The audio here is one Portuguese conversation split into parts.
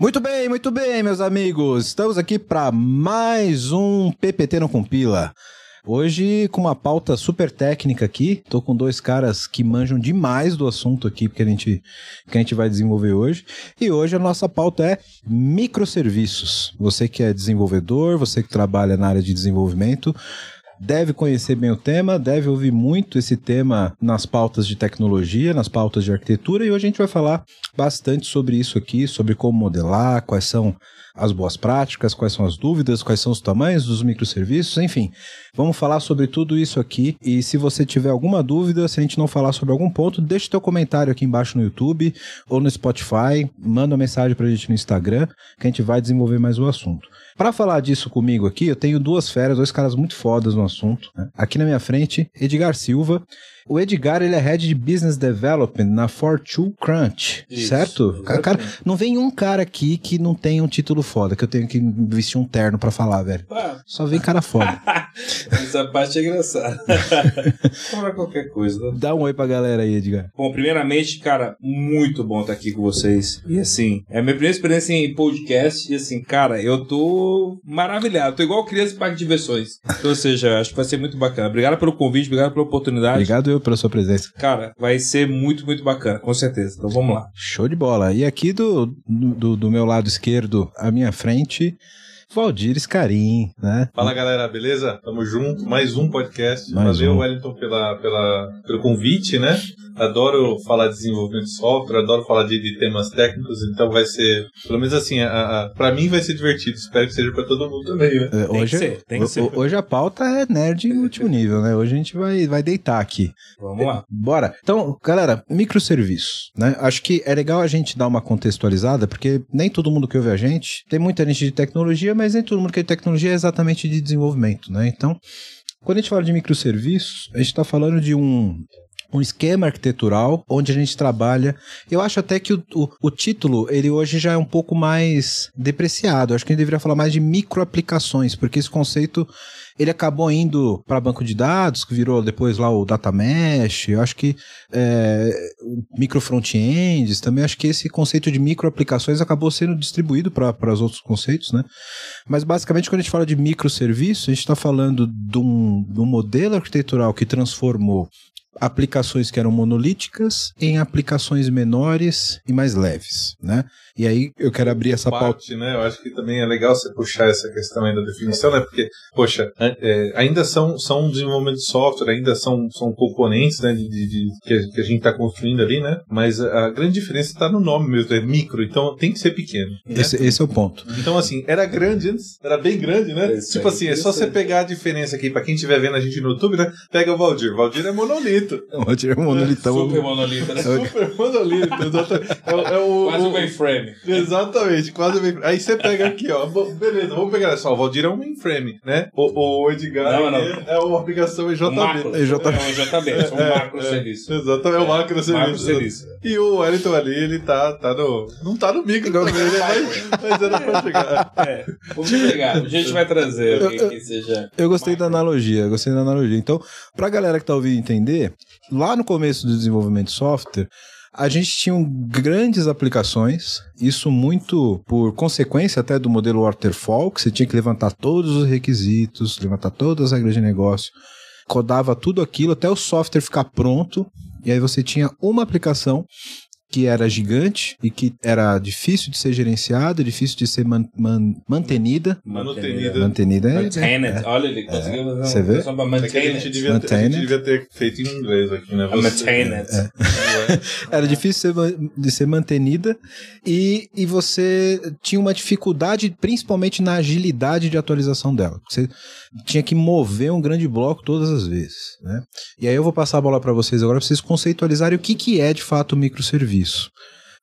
Muito bem, muito bem, meus amigos. Estamos aqui para mais um PPT não compila. Hoje com uma pauta super técnica aqui. Tô com dois caras que manjam demais do assunto aqui que a gente que a gente vai desenvolver hoje. E hoje a nossa pauta é microserviços. Você que é desenvolvedor, você que trabalha na área de desenvolvimento, deve conhecer bem o tema, deve ouvir muito esse tema nas pautas de tecnologia, nas pautas de arquitetura, e hoje a gente vai falar bastante sobre isso aqui, sobre como modelar, quais são as boas práticas, quais são as dúvidas, quais são os tamanhos dos microserviços, enfim. Vamos falar sobre tudo isso aqui e se você tiver alguma dúvida, se a gente não falar sobre algum ponto, deixe teu comentário aqui embaixo no YouTube ou no Spotify, manda uma mensagem pra gente no Instagram que a gente vai desenvolver mais o assunto. Para falar disso comigo aqui, eu tenho duas feras, dois caras muito fodas no assunto. Né? Aqui na minha frente, Edgar Silva. O Edgar, ele é head de business development na Fortune Crunch, Isso, certo? Cara, cara, não vem um cara aqui que não tenha um título foda, que eu tenho que vestir um terno pra falar, velho. Ah, Só vem cara foda. essa parte é engraçada. Fala qualquer coisa. né? Dá um oi pra galera aí, Edgar. Bom, primeiramente, cara, muito bom estar aqui com vocês. E assim, é a minha primeira experiência em podcast. E assim, cara, eu tô maravilhado. Tô igual criança em parque de diversões. Então, ou seja, acho que vai ser muito bacana. Obrigado pelo convite, obrigado pela oportunidade. Obrigado eu pela sua presença. Cara, vai ser muito, muito bacana, com certeza. Então vamos lá. Show de bola. E aqui do, do, do meu lado esquerdo, à minha frente, Valdir Scarim, né? Fala galera, beleza? Tamo junto, mais um podcast. Mais Valeu, um. Wellington, pela, pela, pelo convite, né? Adoro falar de desenvolvimento de software, adoro falar de, de temas técnicos, então vai ser, pelo menos assim, a, a, pra mim vai ser divertido. Espero que seja pra todo mundo também, né? É, Tem Hoje, que ser, tem que ser. hoje a pauta é nerd em último nível, né? Hoje a gente vai, vai deitar aqui. Vamos lá. Bora. Então, galera, microserviços, né? Acho que é legal a gente dar uma contextualizada, porque nem todo mundo que ouve a gente tem muita gente de tecnologia, mas todo mundo que é de tecnologia é exatamente de desenvolvimento, né? Então, quando a gente fala de microserviços, a gente está falando de um um esquema arquitetural onde a gente trabalha. Eu acho até que o, o, o título, ele hoje já é um pouco mais depreciado. Acho que a gente deveria falar mais de microaplicações, porque esse conceito ele acabou indo para banco de dados, que virou depois lá o data mesh. Eu acho que é, micro front-ends também. Acho que esse conceito de microaplicações acabou sendo distribuído para os outros conceitos, né? Mas basicamente, quando a gente fala de microserviço, a gente está falando de um, de um modelo arquitetural que transformou aplicações que eram monolíticas em aplicações menores e mais leves, né? E aí eu quero abrir essa pauta. Parte, né? Eu acho que também é legal você puxar essa questão aí da definição, né? Porque, poxa, é, é, ainda são, são desenvolvimento de software, ainda são, são componentes né, de, de- de- que, a, que a gente está construindo ali, né? Mas a, grande diferença está no nome mesmo, é micro, então tem que ser pequeno. né? Esse, esse é o ponto. Então, assim, era grande antes, era bem grande, né? Isso tipo aí, assim, é só você pegar a diferença aqui, pra quem estiver vendo a gente no YouTube, né? Pega o Valdir. Valdir é monolito. Vou tirar um monolitão. Super monolito, né? Super monolito, exatamente. É, o- é o, Quase o- um mainframe. Exatamente, quase bem. Aí você pega aqui, ó. Beleza, vamos pegar só. O Valdir é um mainframe, né? O, o Edgar Não, não. é, é uma aplicação EJB. Um macro. EJB. É um JB, são um macro serviço. Exatamente, é o macro Macro serviço. serviço. E o Wellington ali, ele tá, tá no. Não tá no micro também, né? Mas, mas era pra chegar. É, vamos pegar. A gente vai trazer alguém que seja. Eu gostei da analogia, eu gostei da analogia. Então, pra galera que tá ouvindo entender, lá no começo do desenvolvimento de software, a gente tinha grandes aplicações, isso muito por consequência até do modelo waterfall, que você tinha que levantar todos os requisitos, levantar todas as regras de negócio, codava tudo aquilo até o software ficar pronto, e aí você tinha uma aplicação que era gigante e que era difícil de ser gerenciada, difícil de ser man- man- mantenida. Manutenida. Mantenida é, Maintained. Olha, ele conseguiu fazer Você vê? versão pra É que a gente, maintained. devia ter, a gente Maintained. devia ter feito em inglês aqui, né? A maintained. Era difícil de ser mantenida e, e você tinha uma dificuldade, principalmente na agilidade de atualização dela. Você tinha que mover um grande bloco todas as vezes. Né? E aí eu vou passar a bola para vocês agora para vocês conceitualizarem o que, que é de fato o microserviço.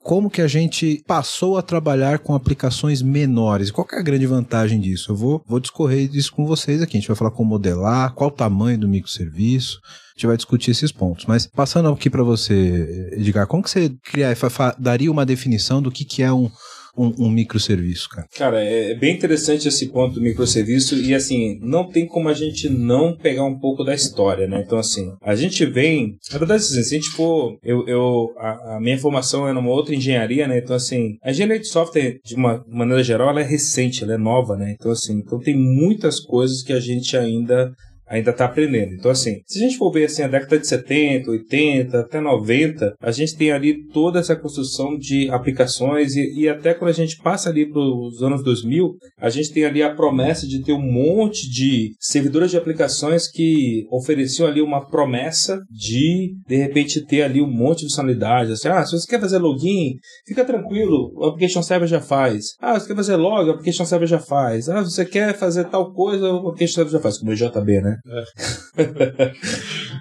Como que a gente passou a trabalhar com aplicações menores? Qual é a grande vantagem disso? Eu vou, vou discorrer disso com vocês aqui. A gente vai falar como modelar, qual o tamanho do microserviço, a gente vai discutir esses pontos. Mas passando aqui para você, Edgar, como que você criar, daria uma definição do que, que é um, um, um microserviço, cara? Cara, é bem interessante esse ponto do microserviço e assim, não tem como a gente não pegar um pouco da história, né? Então assim, a gente vem, na verdade assim, se a gente for, eu, eu a, a minha formação é numa outra engenharia, né? Então assim, a engenharia de software de uma maneira geral ela é recente, ela é nova, né? Então assim, então tem muitas coisas que a gente ainda ainda está aprendendo. Então, assim, se a gente for ver assim, a década de 70, 80, até 90, a gente tem ali toda essa construção de aplicações e, e até quando a gente passa ali para os anos 2000, a gente tem ali a promessa de ter um monte de servidores de aplicações que ofereciam ali uma promessa de, de repente, ter ali um monte de funcionalidades. Assim, ah, se você quer fazer login, fica tranquilo, o Application Server já faz. Ah, você quer fazer log, o Application Server já faz. Ah, você quer fazer tal coisa, o Application Server já faz, como o JB, né? É.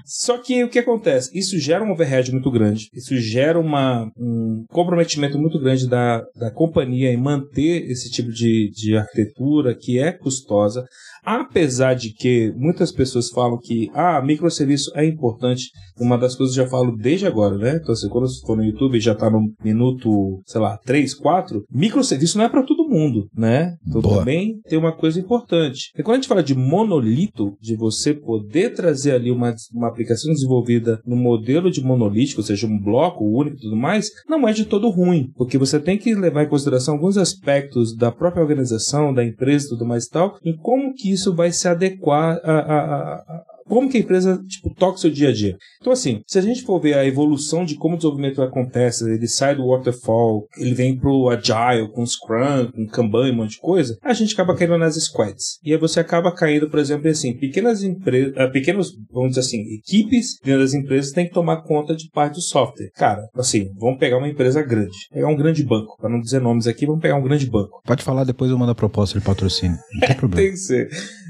Só que o que acontece? Isso gera um overhead muito grande, isso gera uma, um comprometimento muito grande da, da companhia em manter esse tipo de, de arquitetura que é custosa. Apesar de que muitas pessoas falam que ah, microserviço é importante, uma das coisas que eu já falo desde agora, né? Então, assim, quando você for no YouTube já está no minuto, sei lá, 3, 4, microserviço não é para todo mundo, né? Então Boa. também tem uma coisa importante. E quando a gente fala de monolito, de você poder trazer ali uma, uma aplicação desenvolvida no modelo de monolítico, ou seja, um bloco único e tudo mais, não é de todo ruim, porque você tem que levar em consideração alguns aspectos da própria organização, da empresa e tudo mais e tal, em como que isso vai se adequar a, a, a, como que a empresa tipo, toca o seu dia a dia. Então, assim, se a gente for ver a evolução de como o desenvolvimento acontece, ele sai do waterfall, ele vem pro agile, com Scrum, com Kanban e um monte de coisa, a gente acaba caindo nas squads. E aí você acaba caindo, por exemplo, assim, pequenas empresas, uh, pequenos, vamos dizer assim, equipes dentro das empresas têm que tomar conta de parte do software. Cara, assim, vamos pegar uma empresa grande, pegar um grande banco, para não dizer nomes aqui, vamos pegar um grande banco. Pode falar, depois eu mando a proposta de patrocínio. Não tem problema. tem que ser.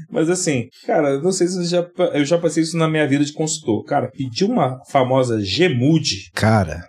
Mas assim, cara, não sei se eu já, eu já passei isso na minha vida de consultor. Cara, pedir uma famosa Gmood. Cara,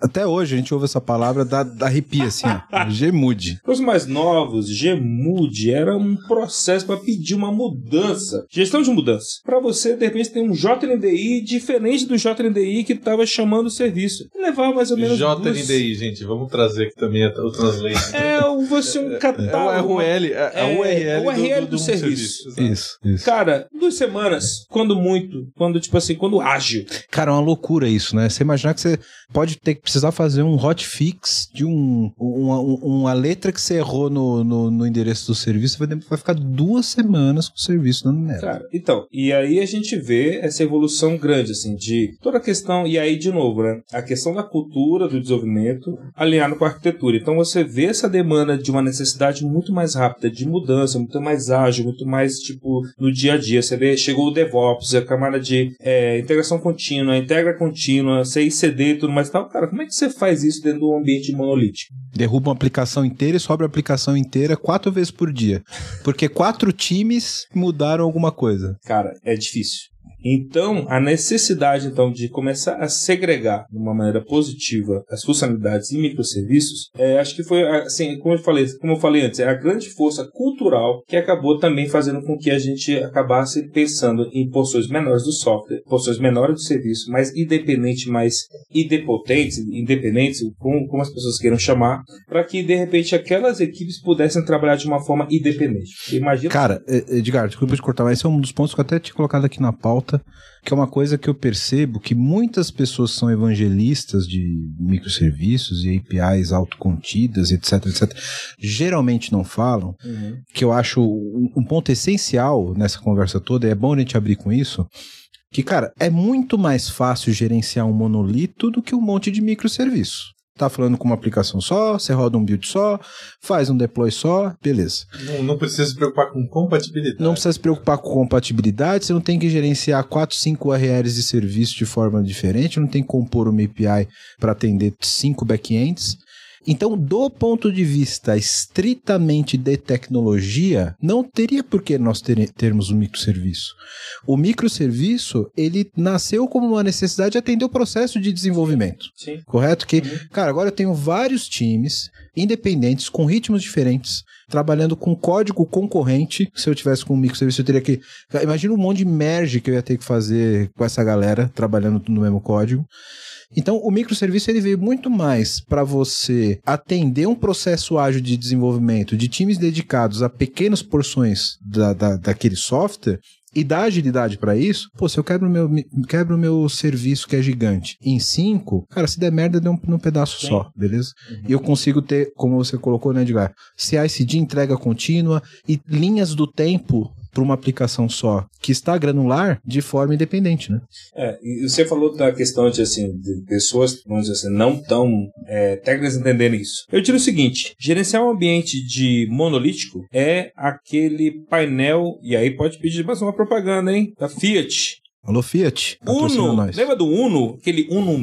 até hoje a gente ouve essa palavra da, da arrepia, assim, ó. Gemude. Os mais novos, Gemude era um processo para pedir uma mudança. Gestão de mudança. Para você, de repente, ter um JNDI diferente do JNDI que estava chamando o serviço. Levava mais ou menos. JNDI, duas... gente, vamos trazer aqui também o translate. É, você um catálogo. É o URL, é, é, URL, o URL do, do, do, do serviço. serviço isso, isso. Cara, duas semanas, quando muito, quando, tipo assim, quando ágil. Cara, é uma loucura isso, né? Você imaginar que você pode ter que precisar fazer um hotfix de um, uma, uma letra que você errou no, no, no endereço do serviço, vai, vai ficar duas semanas com o serviço dando merda. Cara, então, e aí a gente vê essa evolução grande, assim, de toda a questão, e aí de novo, né? A questão da cultura do desenvolvimento alinhado com a arquitetura. Então você vê essa demanda de uma necessidade muito mais rápida de mudança, muito mais ágil, muito mais, tipo, no dia a dia. Você vê, chegou o DevOps, a camada de é, integração contínua, integra contínua, CICD e tudo mais e tal. Cara, como é que você faz isso dentro de um ambiente monolítico? Derruba uma aplicação inteira e sobra a aplicação inteira quatro vezes por dia. Porque quatro times mudaram alguma coisa. Cara, é difícil. Então, a necessidade então de começar a segregar de uma maneira positiva as funcionalidades e microserviços, é, acho que foi assim, como eu falei, como eu falei antes, é a grande força cultural que acabou também fazendo com que a gente acabasse pensando em porções menores do software, porções menores do serviço, mais independente, mais idempotentes, independentes, como, como as pessoas queiram chamar, para que de repente aquelas equipes pudessem trabalhar de uma forma independente. Imagina. Cara, Edgar, desculpa te cortar, mas esse é um dos pontos que eu até tinha colocado aqui na pauta que é uma coisa que eu percebo que muitas pessoas são evangelistas de microserviços e APIs autocontidas, etc, etc. Geralmente não falam, uhum. que eu acho um ponto essencial nessa conversa toda, e é bom a gente abrir com isso, que, cara, é muito mais fácil gerenciar um monolito do que um monte de microserviço tá falando com uma aplicação só, você roda um build só, faz um deploy só, beleza. Não, não precisa se preocupar com compatibilidade. Não precisa se preocupar com compatibilidade, você não tem que gerenciar 4, 5 URLs de serviço de forma diferente, não tem que compor uma API para atender 5 backends. Então, do ponto de vista estritamente de tecnologia, não teria por que nós ter, termos um microserviço. O microserviço, ele nasceu como uma necessidade de atender o processo de desenvolvimento. Sim. Correto? Que, uhum. cara, agora eu tenho vários times independentes, com ritmos diferentes, trabalhando com código concorrente. Se eu tivesse com um microserviço, eu teria que. Imagina um monte de merge que eu ia ter que fazer com essa galera trabalhando no mesmo código. Então, o microserviço ele veio muito mais para você atender um processo ágil de desenvolvimento de times dedicados a pequenas porções da, da, daquele software e dar agilidade para isso, pô, se eu quebro o meu, quebro meu serviço que é gigante em cinco, cara, se der merda, deu um, num pedaço Sim. só, beleza? Uhum. E eu consigo ter, como você colocou, né, Edgar, CICD entrega contínua e linhas do tempo para uma aplicação só que está granular de forma independente, né? É, e você falou da questão de assim de pessoas, vamos dizer assim, não tão é, técnicas entenderem isso. Eu digo o seguinte: gerenciar um ambiente de monolítico é aquele painel e aí pode pedir mais uma propaganda, hein? Da Fiat Alô, Fiat. Uno. Nós. Lembra do Uno? Aquele Uno,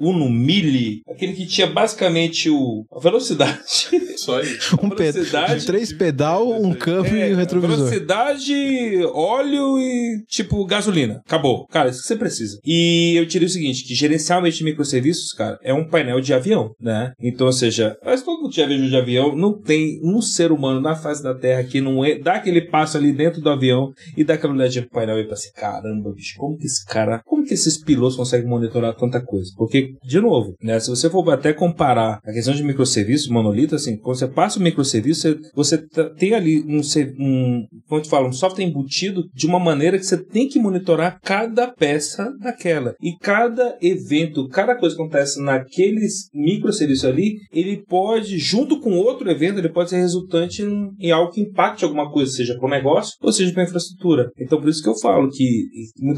Uno Mille? Aquele que tinha basicamente o, a velocidade. Só isso. Um velocidade, três pedal, um câmbio é, e um retrovisor. Velocidade, óleo e tipo gasolina. Acabou. Cara, isso que você precisa. E eu tirei o seguinte, que gerenciar de microserviços, cara, é um painel de avião, né? Então, ou seja, mas todo mundo já viajou de avião, não tem um ser humano na face da Terra que não é, dá aquele passo ali dentro do avião e dá aquela olhadinha pro painel e pensa assim, caramba, bicho, como que esse cara, como que esses pilotos conseguem monitorar tanta coisa? Porque, de novo, né, se você for até comparar a questão de microserviços, monolito, assim, quando você passa o microserviço, você, você tem ali um, um, como te fala, um software embutido de uma maneira que você tem que monitorar cada peça daquela. E cada evento, cada coisa que acontece naqueles microserviços ali, ele pode, junto com outro evento, ele pode ser resultante em, em algo que impacte alguma coisa, seja para o negócio ou seja para a infraestrutura. Então, por isso que eu falo que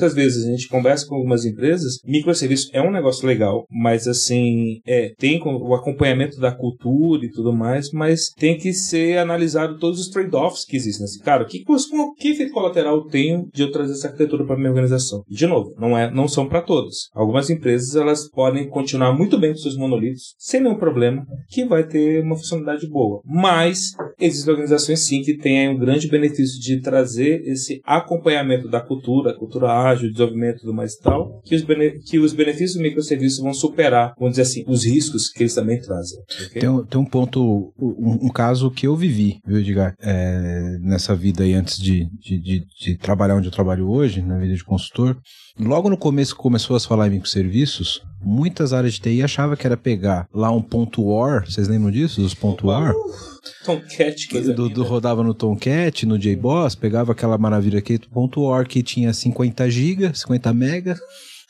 muitas vezes a gente conversa com algumas empresas, microserviço é um negócio legal, mas assim, é, tem o acompanhamento da cultura e tudo mais, mas tem que ser analisado todos os trade-offs que existem. Assim, cara, que, que efeito colateral eu tenho de eu trazer essa arquitetura para minha organização? De novo, não, é, não são para todas. Algumas empresas elas podem continuar muito bem com seus monolitos, sem nenhum problema, que vai ter uma funcionalidade boa. Mas existem organizações sim que têm um grande benefício de trazer esse acompanhamento da cultura, cultura ágil, desenvolvimento tudo mais tal, que os, que os benefícios do microserviço vão superar, vamos dizer assim, os riscos que eles também trazem. Okay? Tem, um, tem um ponto, um, um, caso que eu vivi, viu, Edgar, é, nessa vida aí antes de, de, de, de trabalhar onde eu trabalho hoje, na vida de consultor. Logo no começo que começou a falar em microserviços, muitas áreas de TI achavam que era pegar lá um ponto .or, vocês lembram disso? Os ponto .or? Tomcat, que do, do, rodava no Tomcat, no JBoss, pegava aquela maravilha aqui, ponto .or que tinha 50 GB, 50 MB.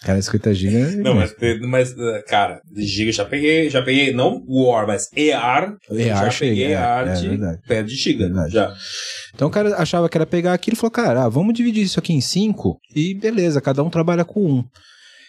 Cara, 50 GB. É não, mas, mas, cara, giga já peguei, já peguei, não War, mas EAR. EAR já peguei EAR é, de é pé de giga, verdade. já. Então o cara achava que era pegar aquilo e falou, cara, ah, vamos dividir isso aqui em cinco e beleza, cada um trabalha com um.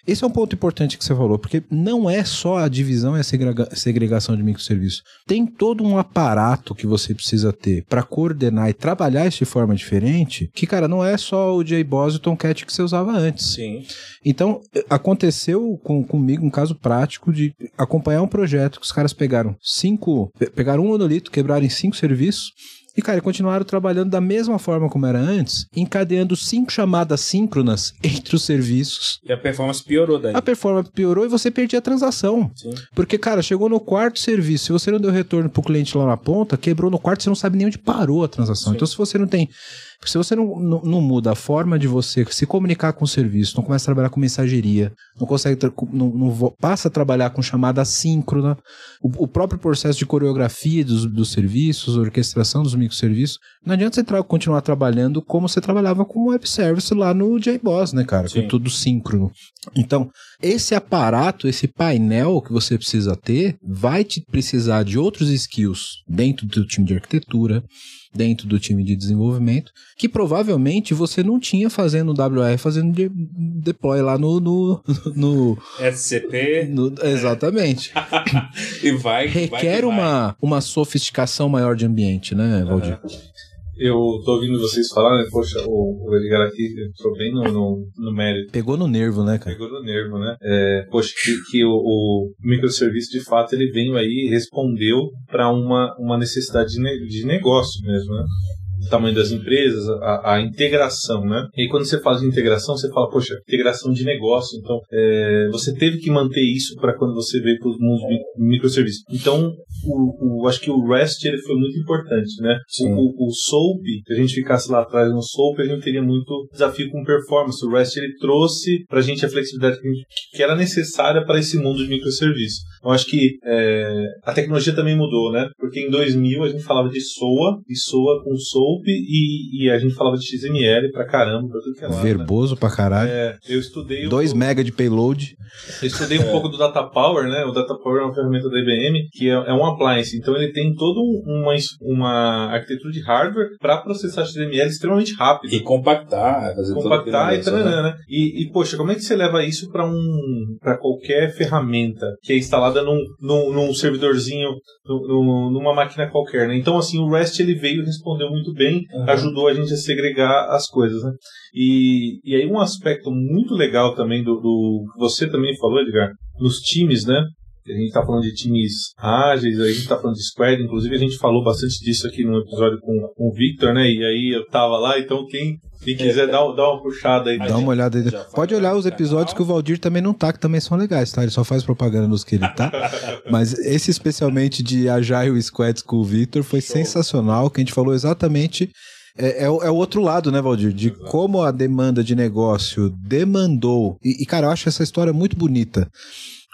Esse é um ponto importante que você falou, porque não é só a divisão e a segrega segregação de microserviços. Tem todo um aparato que você precisa ter para coordenar e trabalhar isso de forma diferente, que, cara, não é só o JBoss e o Tomcat que você usava antes. Sim. Então, aconteceu com, comigo um caso prático de acompanhar um projeto que os caras pegaram cinco, pegaram um monolito, quebraram em cinco serviços, e, cara, continuaram trabalhando da mesma forma como era antes, encadeando cinco chamadas síncronas entre os serviços. E a performance piorou daí. A performance piorou e você perdia a transação. Sim. Porque, cara, chegou no quarto serviço, se você não deu retorno pro cliente lá na ponta, quebrou no quarto, você não sabe nem onde parou a transação. Sim. Então, se você não tem se você não, não, não, muda a forma de você se comunicar com o serviço, não começa a trabalhar com mensageria, não consegue não, não passa a trabalhar com chamada síncrona, o, o próprio processo de coreografia dos, dos serviços, orquestração dos microserviços, não adianta você tra continuar trabalhando como você trabalhava com web service lá no JBoss, né, cara? Sim. Com tudo síncrono. Então, esse aparato, esse painel que você precisa ter, vai te precisar de outros skills dentro do time de arquitetura, dentro do time de desenvolvimento, que provavelmente você não tinha fazendo WR, fazendo de, deploy lá no. no, no SCP. No, exatamente. e vai. Requer vai uma, vai. uma sofisticação maior de ambiente, né, Valdir? Uhum eu tô ouvindo vocês falar, né? Poxa, o, o Edgar aqui entrou bem no, no, no, mérito. Pegou no nervo, né, cara? Pegou no nervo, né? É, poxa, que, que o, o, microserviço, de fato, ele veio aí e respondeu para uma, uma necessidade de, ne, de negócio mesmo, né? O tamanho das empresas, a, a, integração, né? E aí, quando você fala de integração, você fala, poxa, integração de negócio. Então, é, você teve que manter isso para quando você veio para os mundos microserviços. Então, o, o, acho que o REST ele foi muito importante, né? O, o, SOAP, se a gente ficasse lá atrás no SOAP, a gente teria muito desafio com performance. O REST ele trouxe para a gente a flexibilidade que, gente, que era necessária para esse mundo de microserviços. Eu acho que é, a tecnologia também mudou, né? Porque em 2000 a gente falava de SOA, e SOA com SOAP, e, e a gente falava de XML pra caramba, pra tudo que é lado. Né? Verboso né? pra caralho. É, eu estudei... 2 um mega de payload. Eu estudei um pouco do Data Power, né? O Data Power é uma ferramenta da IBM, que é, é um appliance. Então ele tem toda uma, uma arquitetura de hardware para processar XML extremamente rápido. E compactar. Fazer compactar e, taranã, né? E, e, poxa, como é que você leva isso para um, pra qualquer ferramenta que é instalada num, num, num servidorzinho, num, numa máquina qualquer, né? Então, assim, o REST ele veio, respondeu muito bem, uhum. ajudou a gente a segregar as coisas, né? E, e aí um aspecto muito legal também do, do que você também falou, Edgar, nos times, né? A gente está falando de times ágeis, a gente está falando de squad, inclusive a gente falou bastante disso aqui no episódio com, com o Victor, né? E aí eu tava lá, então quem, quem quiser dar, dar uma puxada aí. Dá uma olhada aí. Pode olhar os episódios que o Valdir também não tá, que também são legais, tá? Ele só faz propaganda nos que ele tá. Mas esse especialmente de Agile Squads com o Victor foi Show. sensacional, que a gente falou exatamente é, é, é, o outro lado, né, Valdir? De como a demanda de negócio demandou. E, e, cara, eu acho essa história muito bonita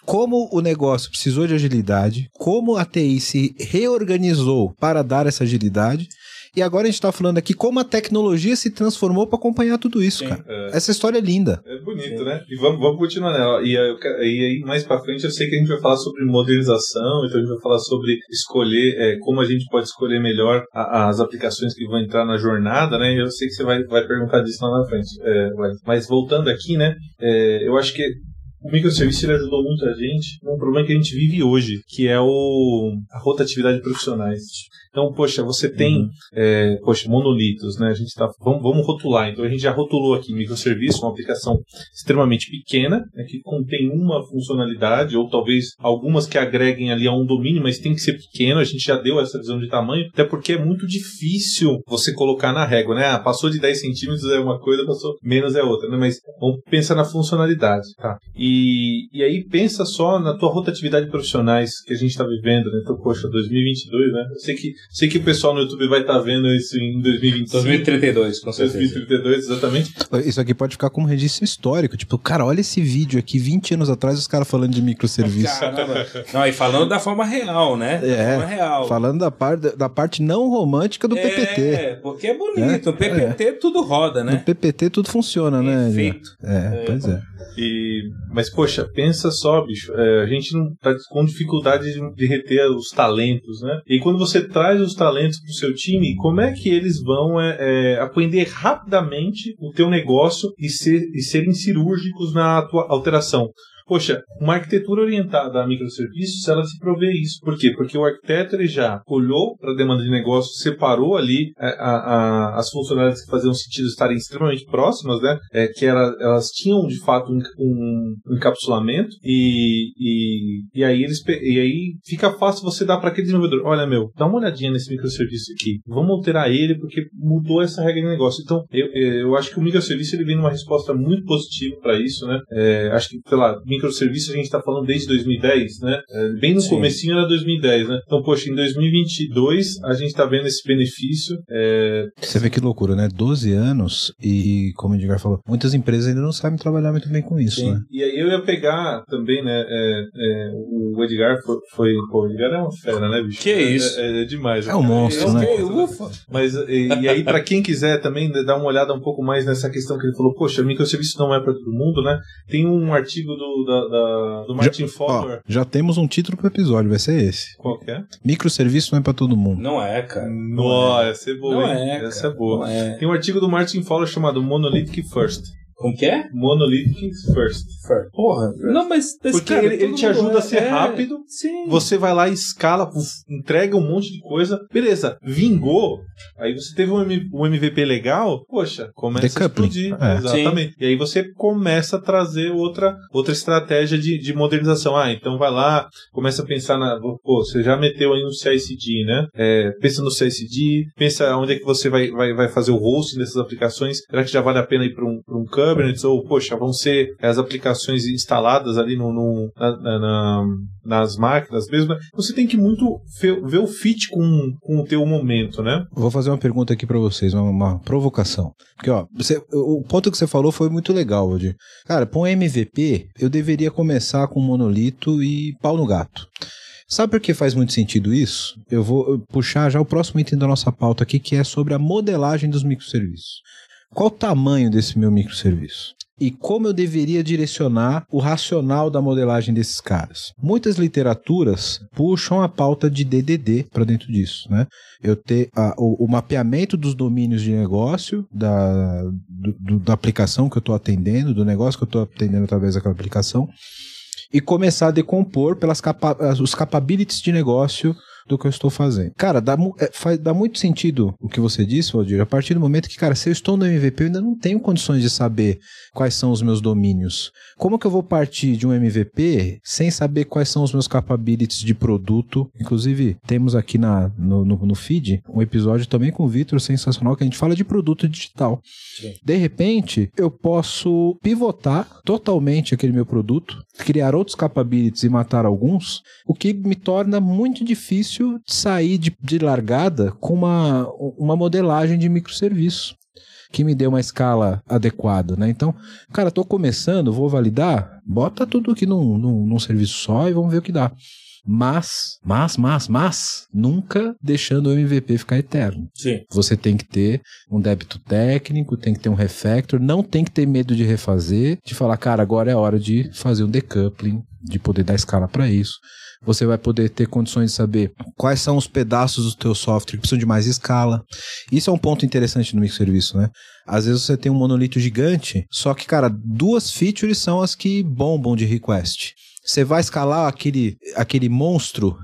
como o negócio precisou de agilidade, como a TI se reorganizou para dar essa agilidade. E agora a gente está falando aqui como a tecnologia se transformou para acompanhar tudo isso, Sim, cara. É. Essa história é linda. É bonito, Sim. né? E vamos, vamos continuar nela. E, e aí, mais para frente, eu sei que a gente vai falar sobre modernização, então a gente vai falar sobre escolher, é, como a gente pode escolher melhor a, as aplicações que vão entrar na jornada, né? E eu sei que você vai, vai perguntar disso lá na frente. É, mas voltando aqui, né? É, eu acho que o microserviço ele ajudou muito a gente num problema que a gente vive hoje, que é o, a rotatividade de profissionais. Então, poxa, você tem, uhum. é, poxa, monolitos, né? A gente tá, vamos, vamos rotular. Então, a gente já rotulou aqui microserviço, uma aplicação extremamente pequena, né, que contém uma funcionalidade, ou talvez algumas que agreguem ali a um domínio, mas tem que ser pequeno. A gente já deu essa visão de tamanho, até porque é muito difícil você colocar na régua, né? Ah, passou de 10 centímetros é uma coisa, passou menos é outra, né? Mas vamos pensar na funcionalidade, tá? E, e aí pensa só na tua rotatividade de profissionais que a gente está vivendo, né? Então, poxa, 2022, né? Eu sei que Sei que o pessoal no YouTube vai estar tá vendo isso em 2025. 2032, com certeza. 2032, exatamente. Isso aqui pode ficar como registro histórico. Tipo, cara, olha esse vídeo aqui, 20 anos atrás, os caras falando de microserviço. Caramba. Não, e falando da forma real, né? Da é, forma real. falando da, par, da parte não romântica do é, PPT. É, porque é bonito. É, no PPT é. tudo roda, né? No PPT tudo funciona, né? Perfeito. É, é, pois é. E, mas, poxa, pensa só, bicho. É, a gente não tá com dificuldade de, reter os talentos, né? E quando você traz os talentos para o seu time, como é que eles vão é, é, aprender rapidamente o teu negócio e, ser, e serem cirúrgicos na tua alteração? Poxa, uma arquitetura orientada a microserviços, ela se provê isso. Por quê? Porque o arquiteto ele já olhou para a demanda de negócio, separou ali a, a, a, as funcionalidades que faziam sentido estarem extremamente próximas, né? É, que era, elas tinham de fato um, um encapsulamento e, e, e, aí eles, e aí fica fácil você dar para aquele desenvolvedor: olha, meu, dá uma olhadinha nesse microserviço aqui, vamos alterar ele porque mudou essa regra de negócio. Então, eu, eu acho que o microserviço ele vem numa resposta muito positiva para isso, né? É, acho que, sei lá, microserviços a gente está falando desde 2010, né? É, bem no Sim. comecinho era 2010, né? Então, poxa, em 2022 a gente está vendo esse benefício. É... Você vê que loucura, né? 12 anos e, como o Edgar falou, muitas empresas ainda não sabem trabalhar muito bem com isso, Sim. né? E aí eu ia pegar também, né? É, é, o Edgar foi, foi, Pô, o Edgar é uma fera, né, bicho? Que é isso? É, é demais. É um monstro, né? Ufa. Mas, e, e aí, para quem quiser também dar uma olhada um pouco mais nessa questão que ele falou, poxa, microserviço não é para todo mundo, né? Tem um artigo do, da, da, do Martin já, Fowler. Ó, já temos um título pro episódio, vai ser esse. Qual que é? Microserviço não é pra todo mundo. Não é, cara. Não, é. essa é boa, não hein? É, essa é boa. É. Tem um artigo do Martin Fowler chamado Monolithic First. Como que é? Monolithic first. Porra. Não, mas. Porque cara, ele, ele te ajuda a é- ser é, rápido. Sim. Você vai lá, escala, entrega um monte de coisa. Beleza, vingou. Aí você teve um, um MVP legal. Poxa, começa Decoupling. a explodir. É. Exatamente. E aí você começa a trazer outra, outra estratégia de, de modernização. Ah, então vai lá, começa a pensar na. Pô, você já meteu aí um CICD, né? É, pensa no CICD, pensa onde é que você vai, vai, vai fazer o hosting dessas aplicações. Será que já vale a pena ir para um, pra um Kubernetes? Ou, poxa, vão ser as aplicações instaladas ali no, no- na- na- na- nas máquinas mesmo. Você tem que muito ver o fit com, com o teu momento, né? Vou fazer uma pergunta aqui pra vocês, uma, uma provocação. Porque, ó, você- o ponto que você falou foi muito legal, Valdir. Cara, pra um MVP, eu deveria começar com monolito e pau no gato. Sabe por que faz muito sentido isso? Eu vou puxar já o próximo item da nossa pauta aqui, que é sobre a modelagem dos microserviços. Qual o tamanho desse meu microserviço? E como eu deveria direcionar o racional da modelagem desses caras? Muitas literaturas puxam a pauta de DDD para dentro disso, né? eu ter a- o, o mapeamento dos domínios de negócio da, do- do- da aplicação que eu estou atendendo, do negócio que eu estou atendendo através daquela aplicação, e começar a decompor pelas capa os capabilities de negócio do que eu estou fazendo. Cara, dá, é, faz, dá muito sentido o que você disse, Valdir, a partir do momento que, cara, se eu estou no MVP, eu ainda não tenho condições de saber quais são os meus domínios. Como que eu vou partir de um MVP sem saber quais são os meus capabilities de produto? Inclusive, temos aqui na, no, no, no feed um episódio também com o Vitor sensacional que a gente fala de produto digital. Sim. De repente, eu posso pivotar totalmente aquele meu produto, criar outros capabilities e matar alguns, o que me torna muito difícil sair de, de largada com uma, uma modelagem de microserviço que me dê uma escala adequada, né? Então, cara, tô começando, vou validar, bota tudo aqui num, num, num serviço só e vamos ver o que dá. Mas, mas, mas, mas, nunca deixando o MVP ficar eterno. Sim. Você tem que ter um débito técnico, tem que ter um refactor, não tem que ter medo de refazer, de falar, cara, agora é hora de fazer um decoupling, de poder dar escala para isso. Você vai poder ter condições de saber quais são os pedaços do teu software que precisam de mais escala. Isso é um ponto interessante no microserviço, né? Às vezes você tem um monolito gigante, só que, cara, duas features são as que bombam de request. Você vai escalar aquele, aquele monstro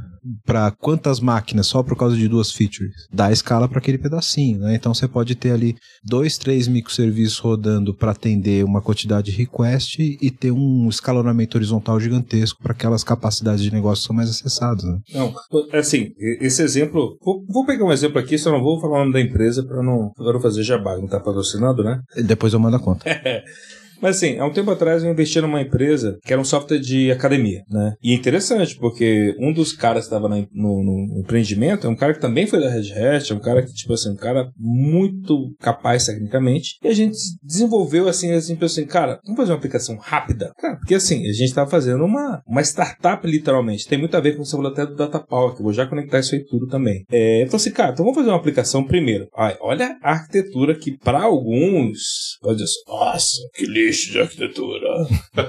para quantas máquinas só por causa de duas features? Dá escala para aquele pedacinho, né? Então você pode ter ali dois, três microserviços rodando para atender uma quantidade de request e ter um escalonamento horizontal gigantesco para aquelas capacidades de negócio que são mais acessadas. Né? Não, assim, esse exemplo. Vou, vou pegar um exemplo aqui, só não vou falar o nome da empresa para não, pra não fazer jabá, não tá patrocinado, né? Depois eu mando a conta. Mas assim, há um tempo atrás eu investi numa empresa que era um software de academia, né? E é interessante, porque um dos caras que estava no, no empreendimento é um cara que também foi da Red Hat, é um cara que, tipo assim, um cara muito capaz tecnicamente. E a gente desenvolveu, assim, assim, pensou assim, cara, vamos fazer uma aplicação rápida? Cara, porque assim, a gente estava fazendo uma, uma startup, literalmente. Tem muito a ver com o falou até do Data Power, que eu vou já conectar isso aí tudo também. É, então assim, cara, então vamos fazer uma aplicação primeiro. Ai, olha a arquitetura que para alguns dizer assim, nossa, que lixo de arquitetura.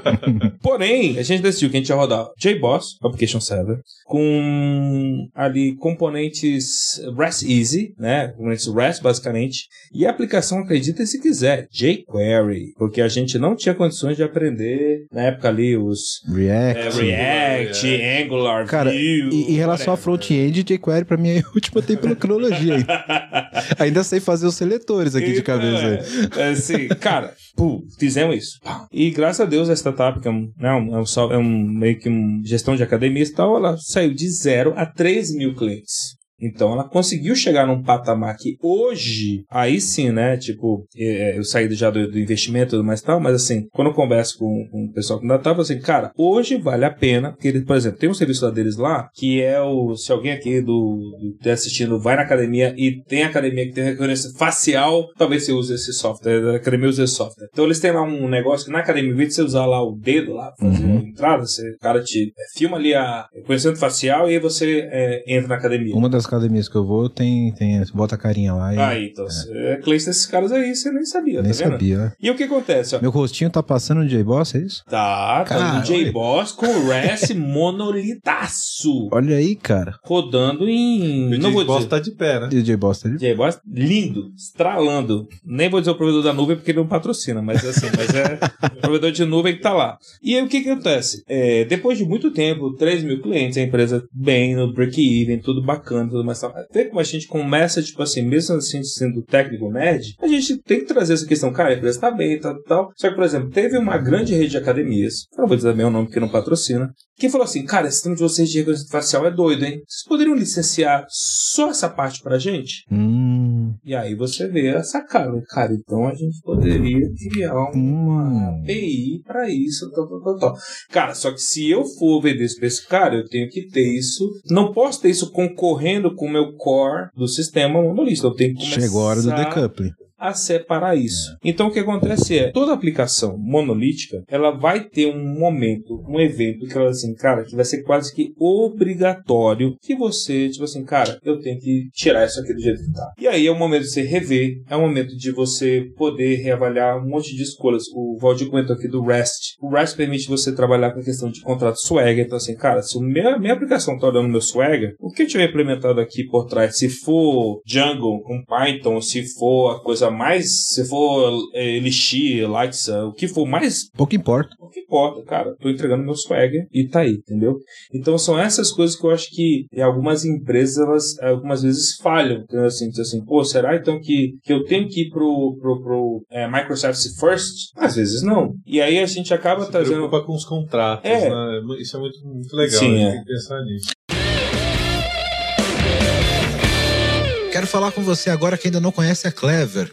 Porém, a gente decidiu que a gente ia rodar JBoss, Application Server, com ali componentes REST Easy, né? Componentes REST, basicamente. E a aplicação, acredita se quiser, jQuery. Porque a gente não tinha condições de aprender, na época ali, os React. é, React, Angular, Cara, Vue, e em relação a front-end, jQuery pra mim é a última tecnologia ainda. ainda sei fazer os seletores aqui de Então, cabeça. É, é assim, cara, pô, fizemos isso. Pá. E graças a Deus a startup, que é um, né, um, é um, é meio que um gestão de academias e tal, ela saiu de zero a 3 mil clientes. Então ela conseguiu chegar num patamar que hoje, aí sim, né? Tipo, é, eu saí já do, do investimento e tudo mais e tal, mas assim, quando eu converso com, com o pessoal que ainda tava, assim, cara, hoje vale a pena, porque eles, por exemplo, tem um serviço lá deles lá, que é o, se alguém aqui do, do tá assistindo vai na academia e tem academia que tem reconhecimento facial, talvez você use esse software, a academia usa esse software. Então eles têm lá um negócio que na academia, em vez de você usar lá o dedo lá, fazer Uhum. a entrada, você, o cara te é, filma ali a reconhecimento facial e aí você é, entra na academia. Uma das academias que eu vou, tem, tem bota a carinha lá e Aí, então, você é cliente desses caras aí, você nem sabia, nem tá vendo? sabia. né? E o que acontece, ó? Meu rostinho tá passando no J-Boss, é isso? Tá, tá Cara, no olha. J-Boss com o RES monolitaço. Olha aí, cara. Rodando em. O não vou Boss dizer. tá de pé, né? E o J-Boss tá ali? J-Boss lindo, estralando. Nem vou dizer o provedor da nuvem porque ele não patrocina, mas assim, mas é o provedor de nuvem que tá lá. E aí o que que acontece? É, depois de muito tempo, 3 mil clientes, a empresa bem no break-even, tudo bacana, tudo mais tal. Até como a gente começa, tipo assim, mesmo assim sendo técnico médio, a gente tem que trazer essa questão, cara, a empresa tá bem, tal, tal. Só que, por exemplo, teve uma grande rede de academias, não vou dizer também o nome porque não patrocina, que falou assim, cara, esse sistema de vocês de reconhecimento facial é doido, hein? Vocês poderiam licenciar só essa parte pra gente? Hum. E aí você vê a sacada, cara. Então a gente poderia criar uma Hum. API para isso, tal, tal, tal, tal. Cara, só que se eu for vender isso esse cara, eu tenho que ter isso. Não posso ter isso concorrendo com o meu core do sistema monolista. Eu tenho que começar Chegou a hora do decoupling. A separar isso. Então o que acontece é, toda aplicação monolítica, ela vai ter um momento, um evento que ela assim, cara, que vai ser quase que obrigatório que você, tipo assim, cara, eu tenho que tirar isso aqui do jeito que tá. E aí é o momento de você rever, é o momento de você poder reavaliar um monte de escolhas. O Valdir comentou aqui do REST. O REST permite você trabalhar com a questão de contrato Swagger. Então, assim, cara, se a minha, minha aplicação tá olhando meu Swagger, o que eu tiver implementado aqui por trás, se for Django com Python, se for a coisa mais, se for é, Elixir, Lighsa, o que for mais Pouco importa. o que importa, cara. Tô entregando meu swagger e tá aí, entendeu? Então são essas coisas que eu acho que em algumas empresas, elas algumas vezes falham. Entendeu? Assim, diz assim, pô, será então que, que eu tenho que ir pro, pro, pro é, Microsoft First? Às vezes não. E aí a gente acaba Se trazendo. preocupa com os contratos, É. né? Isso é muito, muito legal, Sim, gente é. tem que pensar nisso. Quero falar com você agora que ainda não conhece a Clever.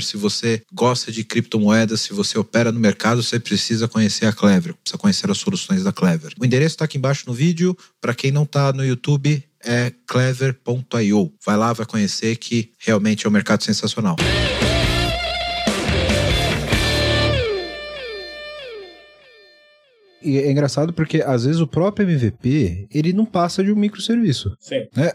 Se você gosta de criptomoedas, se você opera no mercado, você precisa conhecer a Clever, precisa conhecer as soluções da Clever. O endereço está aqui embaixo no vídeo. Para quem não está no YouTube, é clever.io. Vai lá, vai conhecer que realmente é um mercado sensacional. E é engraçado porque às vezes o próprio MVP ele não passa de um microserviço. Sim. né?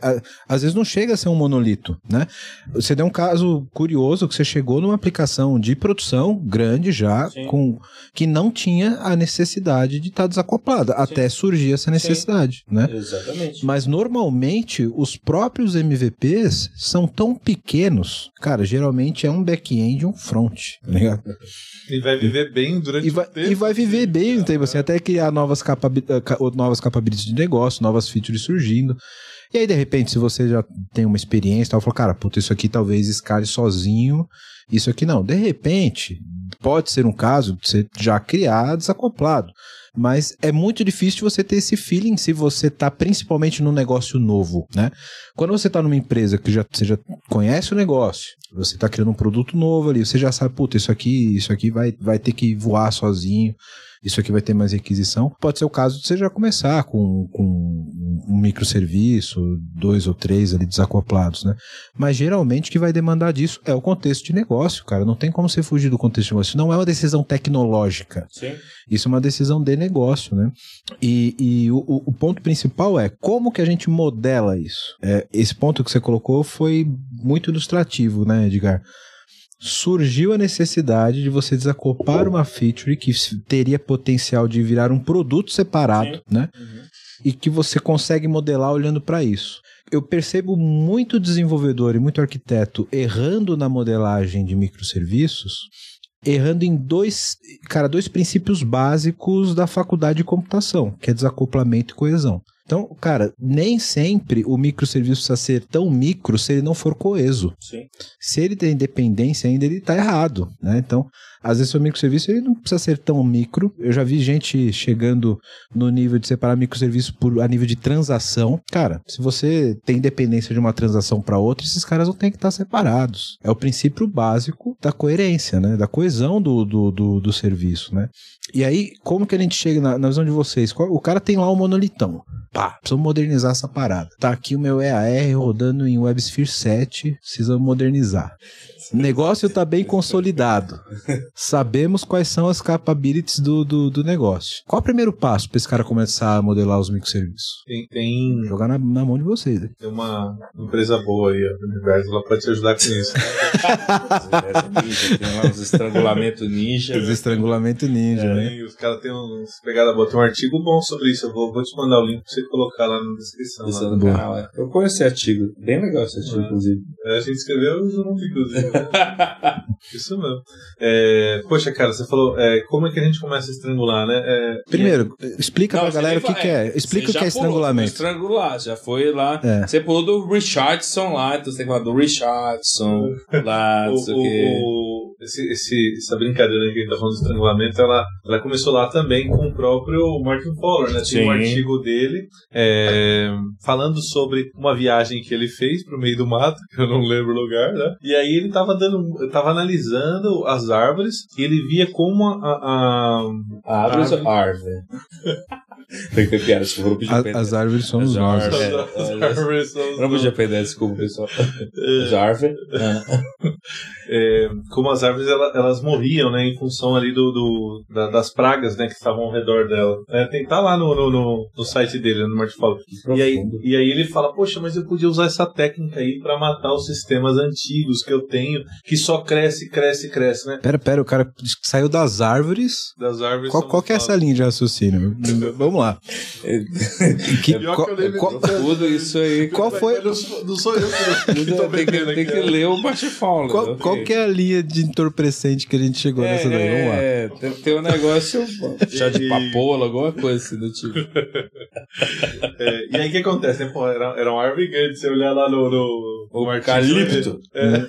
Às vezes não chega a ser um monolito, né? Você deu um caso curioso que você chegou numa aplicação de produção grande já, Sim. com que não tinha a necessidade de estar desacoplada, até surgir essa necessidade, né? Exatamente. Mas normalmente os próprios MVPs são tão pequenos, cara, geralmente é um back-end e um front, tá ligado? E vai viver bem durante E vai, o tempo. e vai viver bem cara. tempo, assim, até criar novas, capabi- eh, novas capabilities de negócio, novas features surgindo. E aí, de repente, se você já tem uma experiência, tal, fala, cara, puta, isso aqui talvez escale sozinho, isso aqui não. De repente, pode ser um caso de você já criar desacoplado. Mas é muito difícil você ter esse feeling se você tá principalmente num negócio novo, né? Quando você tá numa empresa que já, você já conhece o negócio, você tá criando um produto novo ali, você já sabe, puta, isso aqui, isso aqui vai, vai ter que voar sozinho, isso aqui vai ter mais requisição. Pode ser o caso de você já começar com, com um microserviço, dois ou três ali desacoplados, né? Mas geralmente o que vai demandar disso é o contexto de negócio, cara. Não tem como você fugir do contexto de negócio. Isso não é uma decisão tecnológica. Sim. Isso é uma decisão de negócio, né? E, e o, o- o ponto principal é como que a gente modela isso. É, esse ponto que você colocou foi muito ilustrativo, né, Edgar? Surgiu a necessidade de você desacoplar uma feature que teria potencial de virar um produto separado, Sim. né? Uhum. E que você consegue modelar olhando para isso. Eu percebo muito desenvolvedor e muito arquiteto errando na modelagem de microserviços errando em dois, cara, dois princípios básicos da faculdade de computação, que é desacoplamento e coesão. Então, cara, nem sempre o microserviço precisa ser tão micro se ele não for coeso. Sim. Se ele tem dependência ainda, ele está errado, né? Então, às vezes o microserviço ele não precisa ser tão micro. Eu já vi gente chegando no nível de separar microserviço por a nível de transação. Cara, se você tem dependência de uma transação para outra, esses caras não têm que estar separados. É o princípio básico da coerência, né? Da coesão do, do, do, do serviço, né? E aí, como que a gente chega na, na visão de vocês? O cara tem lá um monolitão. Pá, precisamos modernizar essa parada. Tá aqui o meu EAR rodando em WebSphere 7, precisamos modernizar. O negócio tá bem consolidado. Sabemos quais são as capabilities do, do, do negócio. Qual o primeiro passo para esse cara começar a modelar os microserviços? Tem, tem, Jogar na, na mão de vocês. né? tem uma empresa boa aí, a Universo, ela pode te ajudar com isso. ninja, tem lá uns estrangulamentos ninja. Os estrangulamento ninja, né? Tem, os caras têm uns pegadas boa. Tem um artigo bom sobre isso. Eu vou, vou te mandar o link pra você colocar lá na descrição. Lá. no canal, é. Eu conheci esse artigo. Bem legal esse artigo, Ah. inclusive. É, a gente escreveu junto, inclusive. Isso mesmo. É, poxa, cara, você falou é, como é que a gente começa a estrangular, né? É, Primeiro, explica Não, pra galera o que, que é. Explica você o que é estrangulamento. Estrangular, já foi lá. É. Você pulou do Richardson lá, então você tem que falar do Richardson lá, o, não sei o quê. o- esse, esse- essa brincadeira que a gente tá falando de estrangulamento, ela, ela começou lá também com o próprio Martin Fowler, né? Tem um artigo dele é, falando sobre uma viagem que ele fez pro meio do mato, que eu não lembro o lugar, né? E aí ele tava dando, tava analisando as árvores e ele via como a, a- a- Árvores Árvore. ou árvore? tem que ter piada, se for pedir A- as árvores somos As nós. árvores. as, É, as árvores são- Eu não podia perder, desculpa, pessoal. As árvores. É, como as árvores ela- elas morriam, né, em função ali do, do- da- das pragas, né, que estavam ao redor dela. É, tem tá lá no, no, no, no site dele, no Martifalco. E aí, e aí ele fala, poxa, mas eu podia usar essa técnica aí pra matar os sistemas antigos que eu tenho, que só cresce, cresce, cresce, né? Pera, pera, o cara saiu das árvores. Das árvores. Qual, qual que é essa linha de raciocínio? Vamos lá. Que- Pior qual, que lembro- qual- Tudo isso aí. qual foi, Não sou, não sou eu que, que tô tem, que, tem que né? ler o Bate-Fowler. qual, qual que é a linha de entorpecente que a gente chegou nessa daí? Vamos lá. É, tem, tem um negócio. chá de papoula, alguma coisa assim do tipo. É, e aí o que acontece, né? Pô, era, era uma árvore grande, você olhar lá no, no, O no artigo, eucalipto. É,